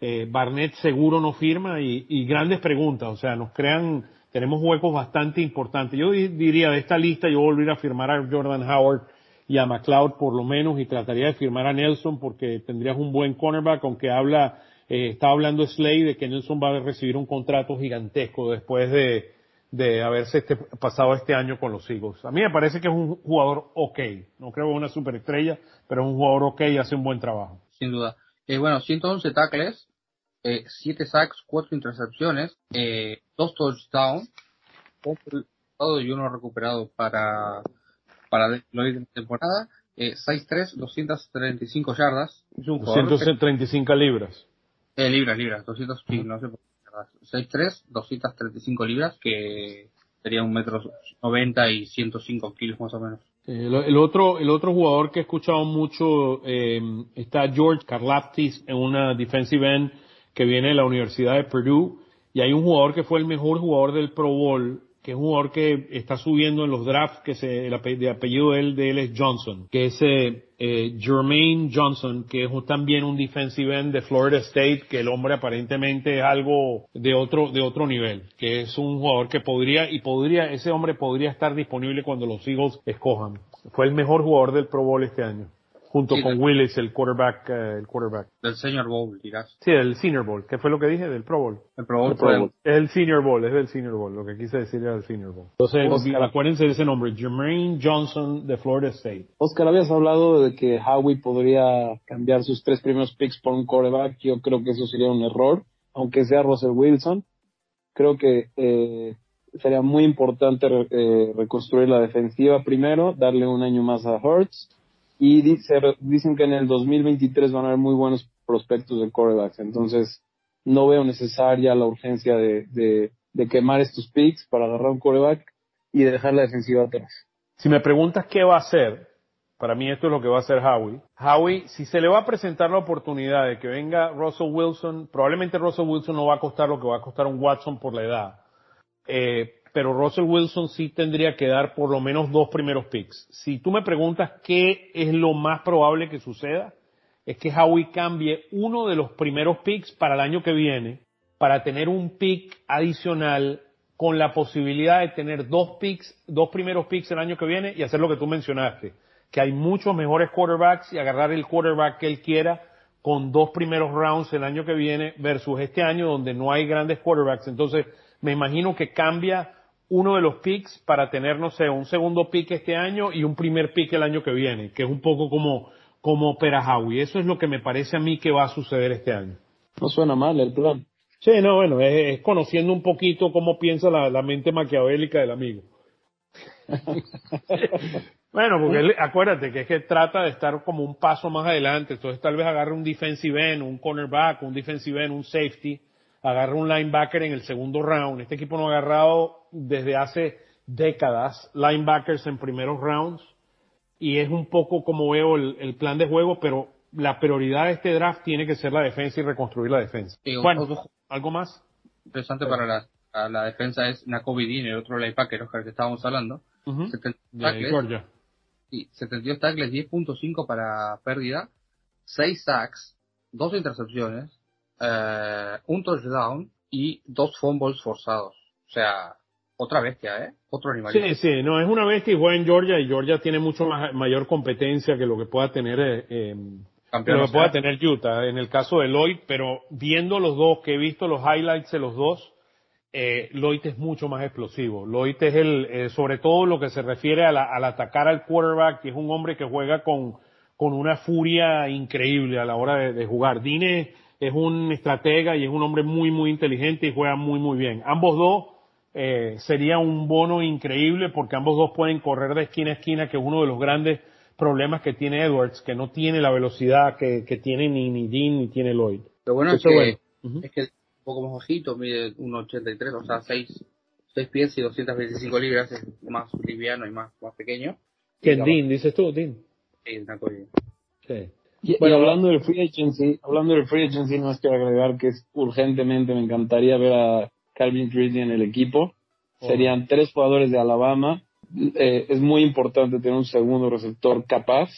Eh, Barnett seguro no firma y, y, grandes preguntas, o sea, nos crean, tenemos huecos bastante importantes. Yo diría de esta lista yo volvería a firmar a Jordan Howard y a McLeod por lo menos y trataría de firmar a Nelson porque tendrías un buen cornerback, aunque habla eh, estaba hablando Slade de que Nelson va a recibir un contrato gigantesco después de, de haberse este, pasado este año con los Eagles. A mí me parece que es un jugador ok. No creo que es una superestrella, pero es un jugador ok y hace un buen trabajo. Sin duda. Eh, bueno, 111 tackles, eh, 7 sacks, 4 intercepciones, eh, 2 touchdowns, y uno recuperado para, para la temporada. Eh, 6-3, 235 yardas. Es un 235 libras. Eh, libras, libras, 200, sí, no sé por qué. 6'3", 235 libras, que sería un metro 90 y 105 kilos más o menos. El, otro, el otro jugador que he escuchado mucho eh, está George Karlaftis en una defensive end que viene de la Universidad de Purdue y hay un jugador que fue el mejor jugador del Pro Bowl es un jugador que está subiendo en los drafts, que se, el apellido de él, de él es Johnson, que es eh, eh, Jermaine Johnson, que es también un defensive end de Florida State, que el hombre aparentemente es algo de otro, de otro nivel, que es un jugador que podría, y podría, ese hombre podría estar disponible cuando los Eagles escojan. Fue el mejor jugador del Pro Bowl este año junto con Willis, el quarterback, eh, el quarterback. Del Senior Bowl, dirás. Sí, del Senior Bowl. ¿Qué fue lo que dije? Del Pro Bowl. El Pro Bowl. Es el Senior Bowl, es del Senior Bowl. Lo que quise decir era el Senior Bowl. Entonces, Oscar, acuérdense de ese nombre, Jermaine Johnson de Florida State. Oscar, habías hablado de que Howie podría cambiar sus tres primeros picks por un quarterback. Yo creo que eso sería un error, aunque sea Russell Wilson. Creo que eh, sería muy importante eh, reconstruir la defensiva primero, darle un año más a Hurts y dice, dicen que en el 2023 van a haber muy buenos prospectos de corebacks. Entonces, no veo necesaria la urgencia de, quemar estos picks para agarrar un coreback y dejar la defensiva atrás. Si me preguntas qué va a hacer, para mí esto es lo que va a hacer Howie. Howie, si se le va a presentar la oportunidad de que venga Russell Wilson, probablemente Russell Wilson no va a costar lo que va a costar un Watson por la edad. Eh, pero Russell Wilson sí tendría que dar por lo menos dos primeros picks. Si tú me preguntas qué es lo más probable que suceda, es que Howie cambie uno de los primeros picks para el año que viene para tener un pick adicional con la posibilidad de tener dos picks, dos primeros picks el año que viene y hacer lo que tú mencionaste, que hay muchos mejores quarterbacks y agarrar el quarterback que él quiera con dos primeros rounds el año que viene versus este año donde no hay grandes quarterbacks. Entonces, me imagino que cambia uno de los picks para tener, no sé, un segundo pick este año y un primer pick el año que viene, que es un poco como, como opera Howie. Eso es lo que me parece a mí que va a suceder este año. No suena mal el plan. Sí, no, bueno, es, conociendo un poquito cómo piensa la, mente maquiavélica del amigo. [laughs] bueno, porque acuérdate que es que trata de estar como un paso más adelante, entonces tal vez agarre un defensive end, un cornerback, un defensive end, un safety, agarre un linebacker en el segundo round. Este equipo no ha agarrado desde hace décadas linebackers en primeros rounds y es un poco como veo el, plan de juego, pero la prioridad de este draft tiene que ser la defensa y reconstruir la defensa. bueno, ¿algo más? Interesante para la, la defensa es Nakobe Dean, el otro linebacker, Oscar, que estábamos hablando. Uh tackles, Sí, 72 tackles, 10.5 para pérdida, 6 sacks, 2 intercepciones, eh, un touchdown y dos fumbles forzados. O sea, otra bestia, ¿eh? Otro animal. Sí, sí, no, es una bestia y juega en Georgia y Georgia tiene mucho más, mayor competencia que lo que pueda tener, eh, eh lo que pueda tener Utah en el caso de Lloyd, pero viendo los dos, que he visto los highlights de los dos, eh, Lloyd es mucho más explosivo. Lloyd es el, eh, sobre todo lo que se refiere a al atacar al quarterback, que es un hombre que juega con, con una furia increíble a la hora de, de jugar. Dine es un estratega y es un hombre muy, muy inteligente y juega muy, muy bien. Ambos dos eh, sería un bono increíble porque ambos dos pueden correr de esquina a esquina, que es uno de los grandes problemas que tiene Edwards, que no tiene la velocidad que, que tiene ni, ni Dean ni tiene Lloyd. Lo bueno es que, es que es un poco más bajito, mide 1,83, o sea, 6, 6 pies y 225 libras, es más liviano y más, más pequeño. ¿Quién, Dean? ¿Dices tú, Dean? Sí, una Sí. Y, bueno, hablando del free agency, hablando del free agency, no es que agregar que es urgentemente me encantaría ver a Calvin Ridley en el equipo. Oh. Serían tres jugadores de Alabama. Eh, es muy importante tener un segundo receptor capaz.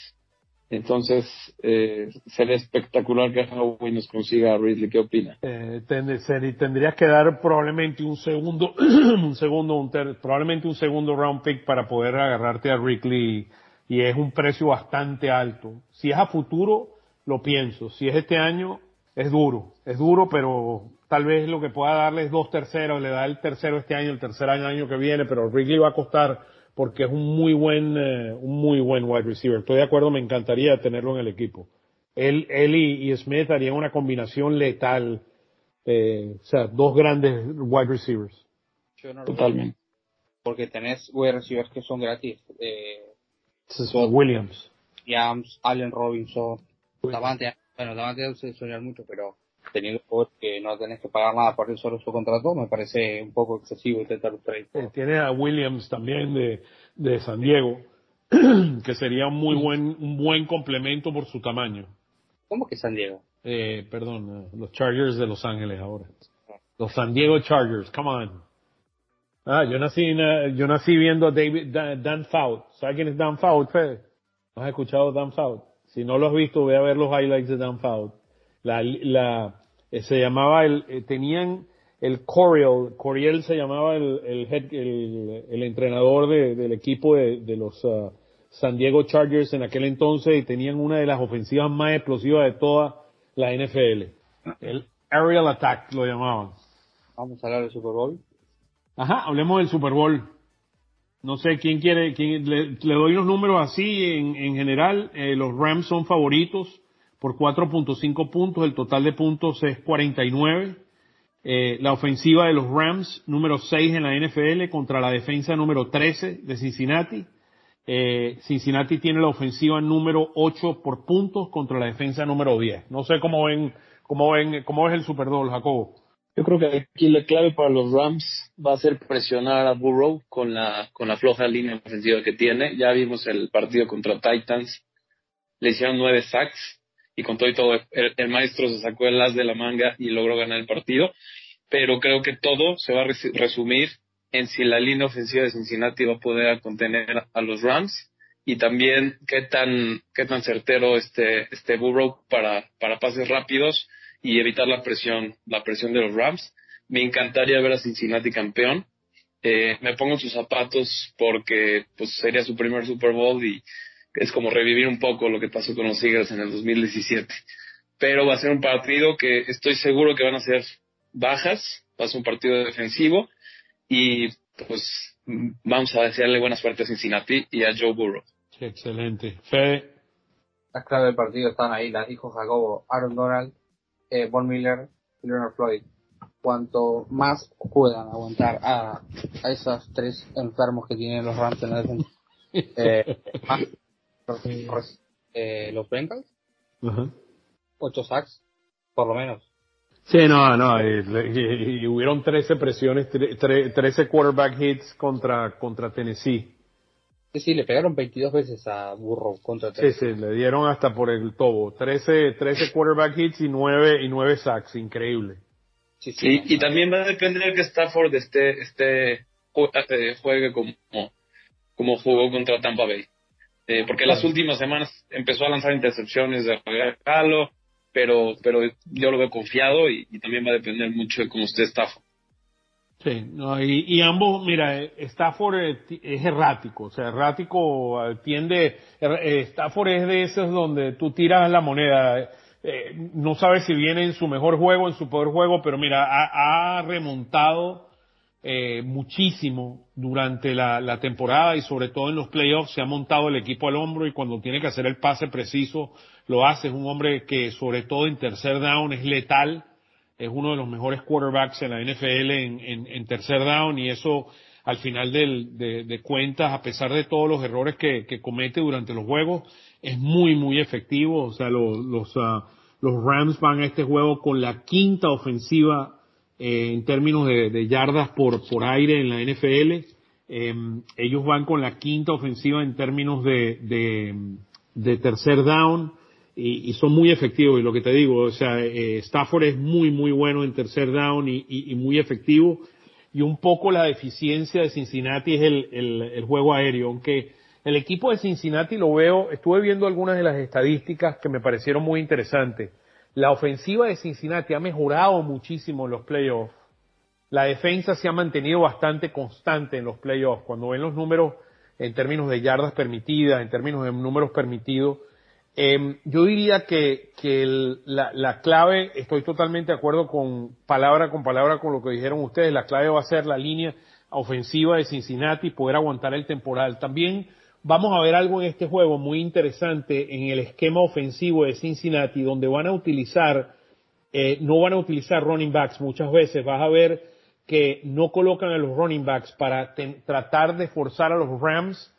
Entonces, eh, sería espectacular que Howie nos consiga a Ridley. ¿Qué opina? Eh, tendrías que dar probablemente un segundo, [clears throat] un segundo, un probablemente un segundo round pick para poder agarrarte a Ridley y es un precio bastante alto. Si es a futuro, lo pienso. Si es este año, es duro. Es duro, pero tal vez lo que pueda darle es dos terceros, le da el tercero este año, el tercer año, año que viene, pero Wrigley va a costar porque es un muy buen, eh, un muy buen wide receiver. Estoy de acuerdo, me encantaría tenerlo en el equipo. Él, él y, Smith harían una combinación letal, eh, o sea, dos grandes wide receivers. Totalmente. Porque tenés wide receivers que son gratis. Eh, Williams. Williams, Allen Robinson, Davante, bueno, Davante se soñar mucho, pero teniendo que no tenés que pagar nada por eso solo su contrato, me parece un poco excesivo intentar un trade. Tiene a Williams también de, de San Diego, [clears throat] que sería un muy buen, un buen complemento por su tamaño. ¿Cómo que San Diego? Eh, perdón, eh, los Chargers de Los Ángeles ahora. Los San Diego Chargers, come on. Ah, yo nací, yo nací viendo a David, Dan, Faut. ¿Sabes quién es Dan Faut, Fede? ¿No has escuchado Dan Faut? Si no lo has visto, ve a ver los highlights de Dan Faut. La, la, eh, se llamaba el, eh, tenían el Coriel, Coriel se llamaba el, el, el, entrenador de, del equipo de, de los uh, San Diego Chargers en aquel entonces y tenían una de las ofensivas más explosivas de toda la NFL. El Aerial Attack lo llamaban. Vamos a hablar del Super Bowl. Ajá, hablemos del Super Bowl. No sé quién quiere, quién, le, doy los números así en, en general. Eh, los Rams son favoritos por 4.5 puntos, el total de puntos es 49. Eh, la ofensiva de los Rams, número 6 en la NFL, contra la defensa número 13 de Cincinnati. Eh, Cincinnati tiene la ofensiva número 8 por puntos contra la defensa número 10. No sé cómo ven, cómo ven, cómo es el Super Bowl, Jacobo. Yo creo que aquí la clave para los Rams va a ser presionar a Burrow con la, con la floja línea ofensiva que tiene. Ya vimos el partido contra Titans. Le hicieron nueve sacks y con todo y todo el, maestro se sacó el as de la manga y logró ganar el partido. Pero creo que todo se va a resumir en si la línea ofensiva de Cincinnati va a poder contener a los Rams y también qué tan qué tan certero este este Burrow para para pases rápidos y evitar la presión la presión de los Rams. Me encantaría ver a Cincinnati campeón. Eh, me pongo sus zapatos porque pues sería su primer Super Bowl y es como revivir un poco lo que pasó con los Eagles en el 2017. Pero va a ser un partido que estoy seguro que van a ser bajas, va a ser un partido defensivo y pues vamos a desearle buena suerte a Cincinnati y a Joe Burrow. excelente. Fede. Las claves del partido están ahí, las dijo Jacobo, Aaron Donald, eh, Von Miller y Leonard Floyd. Cuanto más puedan aguantar a, a esos tres enfermos que tienen los Rams en la defensa, [laughs] eh, eh, los Bengals, ocho sacks, por lo menos. Sí, no, no, y, hubieron 13 presiones, 13 quarterback hits contra, contra Tennessee. Sí, sí, le pegaron 22 veces a Burrow contra Tennessee. Sí, sí, le dieron hasta por el tobo. 13, 13 quarterback hits y 9, y 9 sacks, increíble. Sí, sí, y, también va a depender que Stafford esté, esté, eh, juegue como, como jugó contra Tampa Bay. Eh, porque las últimas semanas empezó a lanzar intercepciones de regalo, pero, pero yo lo veo confiado y, también va a depender mucho de cómo esté Stafford. Sí, no, y, ambos, mira, Stafford es errático, o sea, errático eh, tiende, er, Stafford es de esos donde tú tiras la moneda, eh, no sabes si viene en su mejor juego, en su peor juego, pero mira, ha, ha remontado eh, muchísimo durante la, la, temporada y sobre todo en los playoffs se ha montado el equipo al hombro y cuando tiene que hacer el pase preciso lo hace. Es un hombre que sobre todo en tercer down es letal, es uno de los mejores quarterbacks en la NFL en, en, en tercer down y eso al final del, de, de, cuentas, a pesar de todos los errores que, que, comete durante los juegos, es muy, muy efectivo. O sea, los, los, uh, los Rams van a este juego con la quinta ofensiva eh, en términos de, yardas por, por aire en la NFL. Em, ellos van con la quinta ofensiva en términos de, de, tercer down y, son muy efectivos. Y lo que te digo, o sea, eh, Stafford es muy, muy bueno en tercer down y, y, muy efectivo. Y un poco la deficiencia de Cincinnati es el, el, el juego aéreo, aunque el equipo de Cincinnati lo veo, estuve viendo algunas de las estadísticas que me parecieron muy interesantes. La ofensiva de Cincinnati ha mejorado muchísimo en los playoffs. La defensa se ha mantenido bastante constante en los playoffs. Cuando ven los números en términos de yardas permitidas, en términos de números permitidos, eh, yo diría que, que la, la, clave, estoy totalmente de acuerdo con palabra con palabra con lo que dijeron ustedes, la clave va a ser la línea ofensiva de Cincinnati, poder aguantar el temporal. También vamos a ver algo en este juego muy interesante en el esquema ofensivo de Cincinnati, donde van a utilizar, eh, no van a utilizar running backs muchas veces. Vas a ver que no colocan a los running backs para tratar de forzar a los Rams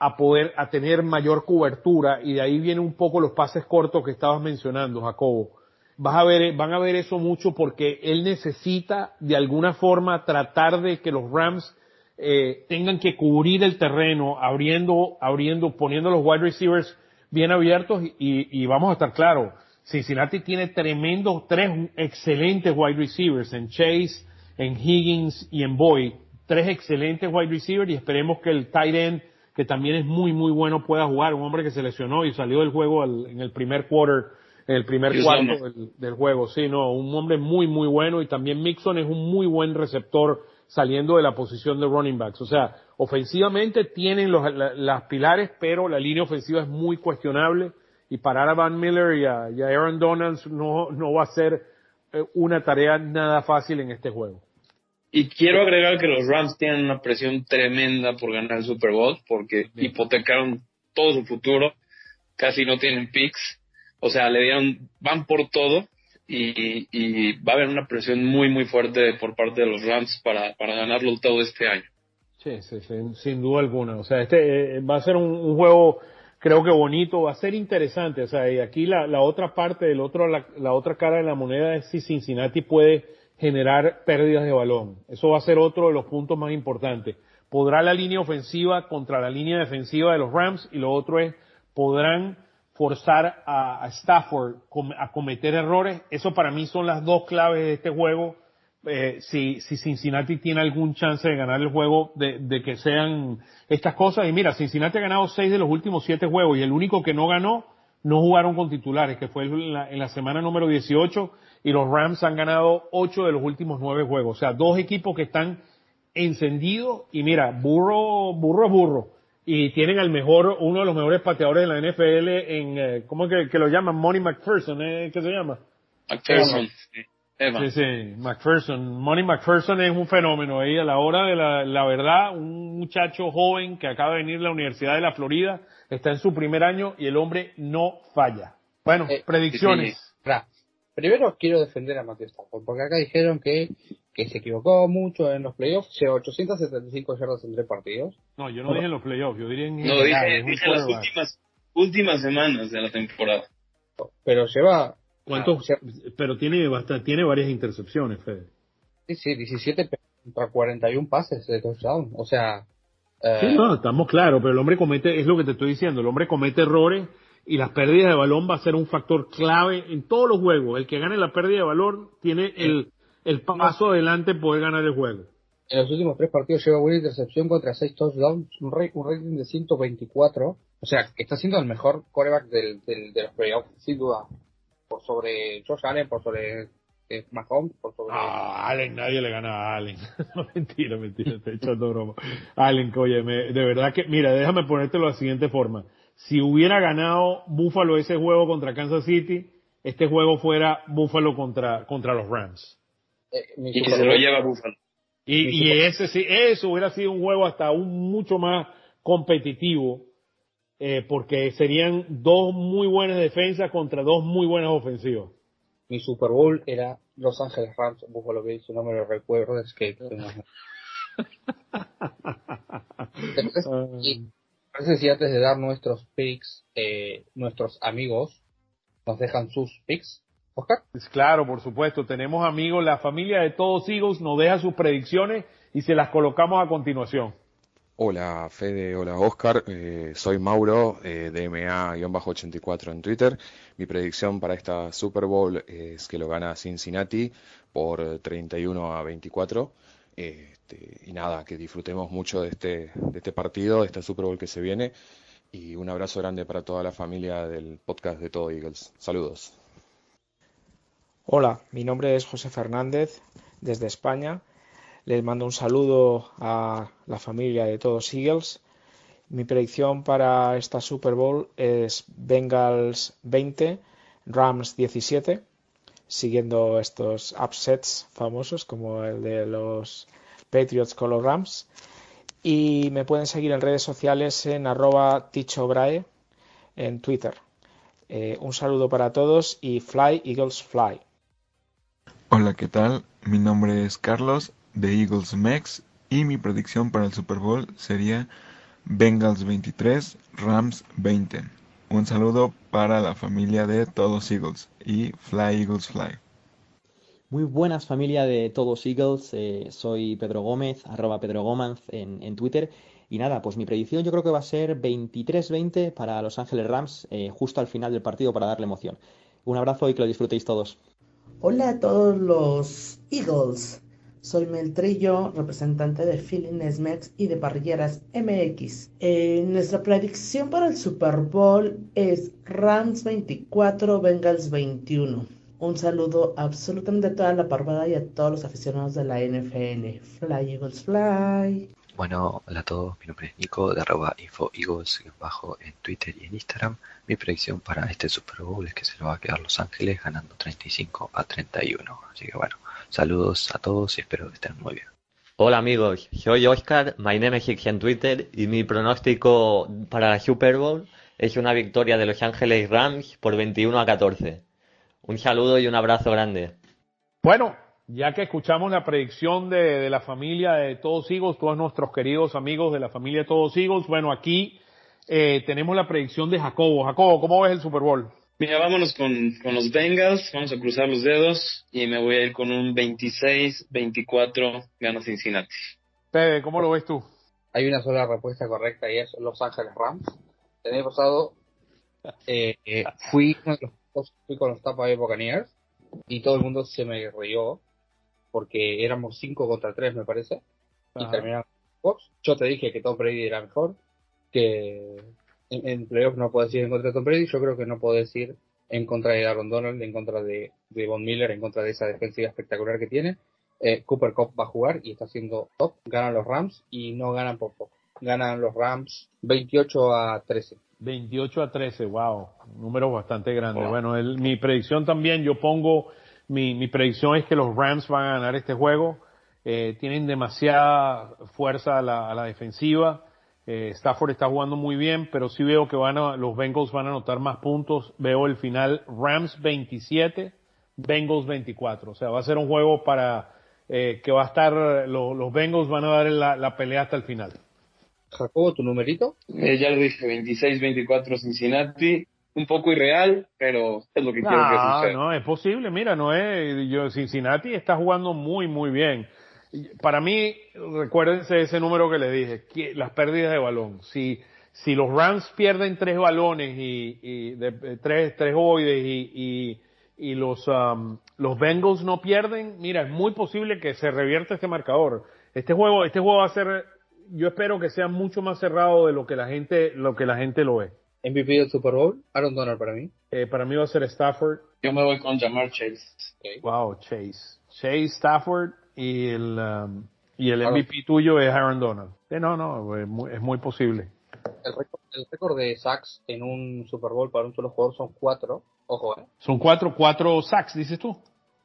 a poder, a tener mayor cobertura y de ahí vienen un poco los pases cortos que estabas mencionando, Jacobo. Vas a ver, van a ver eso mucho porque él necesita de alguna forma tratar de que los Rams eh, tengan que cubrir el terreno, abriendo, abriendo, poniendo los wide receivers bien abiertos y, y vamos a estar claros, Cincinnati tiene tremendos, tres excelentes wide receivers en Chase, en Higgins y en Boyd, tres excelentes wide receivers y esperemos que el tight end, que también es muy, muy bueno, pueda jugar, un hombre que se lesionó y salió del juego en el primer quarter, en el primer cuarto del, del, juego, sí, no, un hombre muy, muy bueno. Y también Mixon es un muy buen receptor saliendo de la posición de running backs. O sea, ofensivamente tienen los, las pilares, pero la línea ofensiva es muy cuestionable. Y parar a Van Miller y a, Aaron Donalds no, no va a ser eh, una tarea nada fácil en este juego. Y quiero agregar que los Rams tienen una presión tremenda por ganar el Super Bowl porque hipotecaron todo su futuro, casi no tienen picks, o sea, le dieron, van por todo y, va a haber una presión muy, muy fuerte por parte de los Rams para, para ganarlo todo este año. Sí, sí, sin duda alguna. O sea, este eh, va a ser un, juego, creo que bonito, va a ser interesante. O sea, y aquí la, la otra parte, del otro, la, la, otra cara de la moneda es si Cincinnati puede generar pérdidas de balón. Eso va a ser otro de los puntos más importantes. ¿Podrá la línea ofensiva contra la línea defensiva de los Rams? Y lo otro es, ¿podrán forzar a, Stafford a cometer errores. Eso para mí son las dos claves de este juego eh, si, si Cincinnati tiene algún chance de ganar el juego, de, que sean estas cosas. Y mira, Cincinnati ha ganado seis de los últimos siete juegos y el único que no ganó, no jugaron con titulares, que fue en la semana número 18 y los Rams han ganado ocho de los últimos nueve juegos. O sea, dos equipos que están encendidos y mira, burro, burro es burro. Y tienen al mejor, uno de los mejores pateadores de la NFL en, eh, ¿cómo es que, que, lo llaman? Money McPherson, ¿eh? ¿qué se llama? McPherson. Sí, sí, McPherson. Money McPherson es un fenómeno ahí a la hora de la, la verdad, un muchacho joven que acaba de venir de la Universidad de la Florida, está en su primer año y el hombre no falla. Bueno, Eh, predicciones. Ra, Primero quiero defender a Matthew Stafford, porque acá dijeron que, que se equivocó mucho en los playoffs, lleva 875 yardas en tres partidos. No, yo no dije en los playoffs, yo diría en No, general, dije, dije las últimas, últimas semanas de la temporada. Pero lleva, ¿Cuántos? Ah, pero tiene bastante, tiene varias intercepciones, Fede. sí, sí, 17 contra 41 pases de touchdown. O sea, eh, Sí, no, estamos claros, pero el hombre comete, es lo que te estoy diciendo, el hombre comete errores y las pérdidas de balón va a ser un factor clave en todos los juegos. El que gane la pérdida de balón tiene el, el paso adelante poder ganar el juego. en los últimos tres partidos lleva una intercepción contra 6 touchdowns, un, ra- un rating de 124. O sea, está siendo el mejor quarterback del, del, de los playoffs, sin duda. Por sobre Josh Allen, por sobre eh, Mahomes, por sobre... Ah, Allen, nadie le gana a Allen. [laughs] No, mentira, mentira, estoy echando broma. Allen, oye, me- de verdad que, mira, déjame ponértelo de la siguiente forma. Si hubiera ganado Buffalo ese juego contra Kansas City, este juego fuera Buffalo contra, contra los Rams. eh, Y se lo lleva Buffalo. Y, y ese sí, eso hubiera sido un juego hasta un mucho más competitivo, eh, porque serían dos muy buenas defensas contra dos muy buenas ofensivas. mi Super Bowl era Los Ángeles Rams, Buffalo Bills, si no me lo recuerdo, es que... [laughs] [laughs] Y parece si antes de dar nuestros picks, eh, nuestros amigos nos dejan sus picks, Oscar. Pues claro, por supuesto, tenemos amigos, la familia de todos Eagles nos deja sus predicciones y se las colocamos a continuación. Hola Fede, hola Oscar, eh, soy Mauro eh, de MA-84 en Twitter. Mi predicción para esta Super Bowl es que lo gana Cincinnati por 31 a 24. Este, y nada, que disfrutemos mucho de este, de este partido, de esta Super Bowl que se viene. Y un abrazo grande para toda la familia del podcast de Todo Eagles. Saludos. Hola, mi nombre es José Fernández desde España. Les mando un saludo a la familia de todos Eagles. Mi predicción para esta Super Bowl es Bengals 20, Rams 17, siguiendo estos upsets famosos como el de los Patriots con los Rams. Y me pueden seguir en redes sociales en arroba tichobrae en Twitter. Eh, un saludo para todos y Fly Eagles Fly. Hola, ¿qué tal? Mi nombre es Carlos de Eagles Mex y mi predicción para el Super Bowl sería Bengals 23, Rams 20. Un saludo para la familia de todos Eagles y Fly Eagles Fly. Muy buenas familia de todos Eagles, eh, soy Pedro Gómez, arroba Pedro Gómez en, en Twitter. Y nada, pues mi predicción yo creo que va a ser 23-20 para Los Ángeles Rams, eh, justo al final del partido para darle emoción. Un abrazo y que lo disfrutéis todos. Hola a todos los Eagles. Soy Mel Trillo, representante de Feeling Mex y de Parrilleras MX. Eh, nuestra predicción para el Super Bowl es Rams 24, Bengals 21. Un saludo absolutamente a toda la parvada y a todos los aficionados de la NFL. Fly Eagles Fly. Bueno, hola a todos, mi nombre es Nico de arroba info Eagles bajo en Twitter y en Instagram. Mi predicción para este Super Bowl es que se lo va a quedar Los Ángeles ganando 35 a 31. Así que bueno, saludos a todos y espero que estén muy bien. Hola amigos, soy Oscar, my name is X en Twitter y mi pronóstico para la Super Bowl es una victoria de Los Ángeles Rams por 21 a 14. Un saludo y un abrazo grande. Bueno, ya que escuchamos la predicción de, de la familia de todos Eagles, todos nuestros queridos amigos de la familia de todos Eagles, bueno, aquí eh, tenemos la predicción de Jacobo. Jacobo, ¿cómo ves el Super Bowl? Mira, vámonos con, con los Bengals, vamos a cruzar los dedos y me voy a ir con un 26-24 gana Cincinnati. Fede, ¿cómo lo ves tú? Hay una sola respuesta correcta y es Los Ángeles Rams. El año pasado eh, eh, fui, uno de los fui con los Tampa Bay Buccaneers y todo el mundo se me rió porque éramos 5 contra 3 me parece, y Ajá. Fox. Yo te dije que Tom Brady era mejor, que en, en playoffs no puedes ir en contra de Tom Brady, yo creo que no puedes ir en contra de Aaron Donald, en contra de, de Von Miller, en contra de esa defensiva espectacular que tiene. Eh, Cooper Cup va a jugar y está siendo top, ganan los Rams y no ganan por poco. Ganan los Rams 28 a 13. 28 a 13, wow, número bastante grande. Wow. Bueno, el- mi predicción también, yo pongo, mi, mi predicción es que los Rams van a ganar este juego. Eh, tienen demasiada fuerza a la, a la defensiva. Eh, Stafford está jugando muy bien, pero sí veo que van a, los Bengals van a anotar más puntos. Veo el final Rams 27, Bengals 24. O sea, va a ser un juego para eh, que va a estar, lo- los Bengals van a dar la, la pelea hasta el final. Jacobo, tu numerito. Eh, ya lo dije, 26-24 Cincinnati. Un poco irreal, pero es lo que quiero que No, suceda. no, es posible. Mira, no es. Yo, Cincinnati está jugando muy, muy bien. Para mí, recuérdense ese número que le dije, que las pérdidas de balón. Si, si los Rams pierden tres balones y, y de, de tres, tres oides y, y, y los, um, los Bengals no pierden, mira, es muy posible que se revierta este marcador. Este juego, este juego va a ser, yo espero que sea mucho más cerrado de lo que la gente, lo que la gente lo ve. MVP del Super Bowl, Aaron Donald para mí. Eh, para mí va a ser Stafford. Yo me voy con Jamar Chase. Wow, Chase. Chase Stafford y el, um, y el. MVP tuyo es Aaron Donald. Eh, no, no, es muy, es muy posible. El récord, el récord de sacks en un Super Bowl para un solo jugador son cuatro. Ojo, eh. Son cuatro, cuatro sacks, dices tú.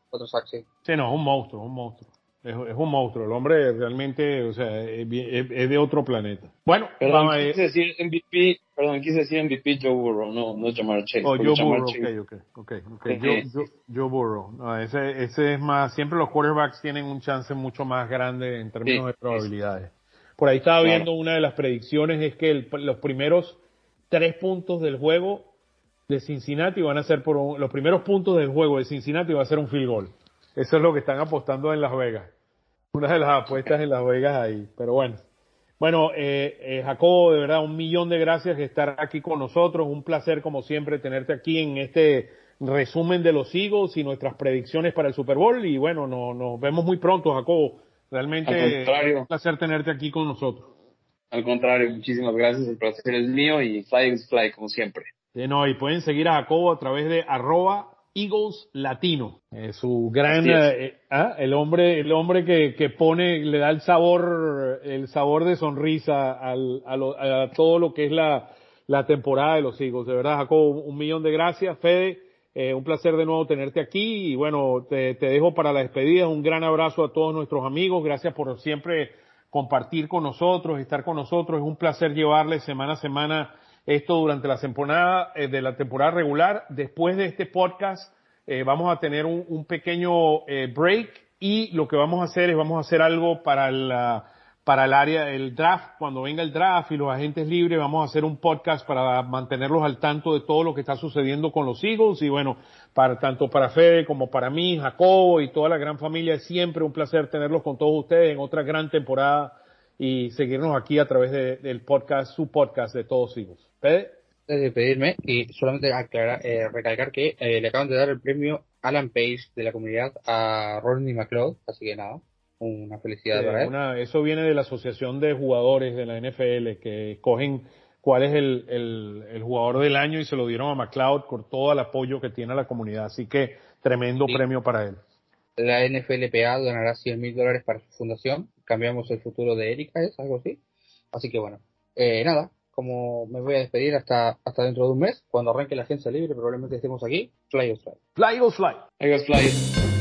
Cuatro sacks, sí. Sí, no, es un monstruo, un monstruo. Es, es un monstruo. El hombre realmente, o sea, es, bien- es- es de otro planeta. Bueno, Perdón, vamos, quise decir MVP, perdón, quise decir MVP Joe Burrow, no, no Jamar Chase. Oh, Joe Jamar Burrow, Chase- ok, ok, ok, ok. Sí. Joe, Joe- Joe Burrow. No, ese, ese es más, siempre los quarterbacks tienen un chance mucho más grande en términos Sí, de probabilidades. Por ahí estaba Claro. viendo una de las predicciones es que el- los primeros tres puntos del juego de Cincinnati van a ser por un- los primeros puntos del juego de Cincinnati va a ser un field goal. Eso es lo que están apostando en Las Vegas. Una de las apuestas en Las Vegas ahí. Pero bueno. Bueno, eh, eh, Jacobo, de verdad, un millón de gracias de estar aquí con nosotros. Un placer, como siempre, tenerte aquí en este resumen de los Eagles y nuestras predicciones para el Super Bowl. Y bueno, no- nos vemos muy pronto, Jacobo. Realmente un placer tenerte aquí con nosotros. Al contrario, muchísimas gracias, el placer es mío y fly is fly, como siempre. Eh, no, y pueden seguir a Jacobo a través de arroba Eagles Latino. Eh, su gran, eh, ah, el hombre, el hombre que, que pone, le da el sabor, el sabor de sonrisa al, a, lo- a todo lo que es la, la temporada de los Eagles. De verdad, Jacobo, un millón de gracias. Fede, eh, un placer de nuevo tenerte aquí y bueno, te, te dejo para la despedida. Un gran abrazo a todos nuestros amigos. Gracias por siempre compartir con nosotros, estar con nosotros. Es un placer llevarles semana a semana esto durante la temporada eh, de la temporada regular. Después de este podcast eh, vamos a tener un, un pequeño eh, break y lo que vamos a hacer es vamos a hacer algo para la para el área el draft cuando venga el draft y los agentes libres vamos a hacer un podcast para mantenerlos al tanto de todo lo que está sucediendo con los Eagles y bueno para tanto para Fede como para mí Jacobo y toda la gran familia es siempre un placer tenerlos con todos ustedes en otra gran temporada y seguirnos aquí a través de- del podcast su podcast de todos Eagles Fede Antes de despedirme, y solamente aclarar, eh, recalcar que eh, le acaban de dar el premio Alan Page de la comunidad a Rodney McLeod, así que nada, una felicidad Eh, para él. una- eso viene de la Asociación de Jugadores de la NFL que escogen cuál es el, el- el jugador del año y se lo dieron a McLeod por todo el apoyo que tiene a la comunidad. Así que tremendo Sí. premio para él. La NFLPA donará 100 mil dólares para su fundación. Cambiamos el futuro de Erika, es algo así. Así que bueno, eh, nada, como me voy a despedir hasta, hasta dentro de un mes, cuando arranque la agencia libre, probablemente estemos aquí. Fly or fly. Fly Eagles Fly. Eagles fly.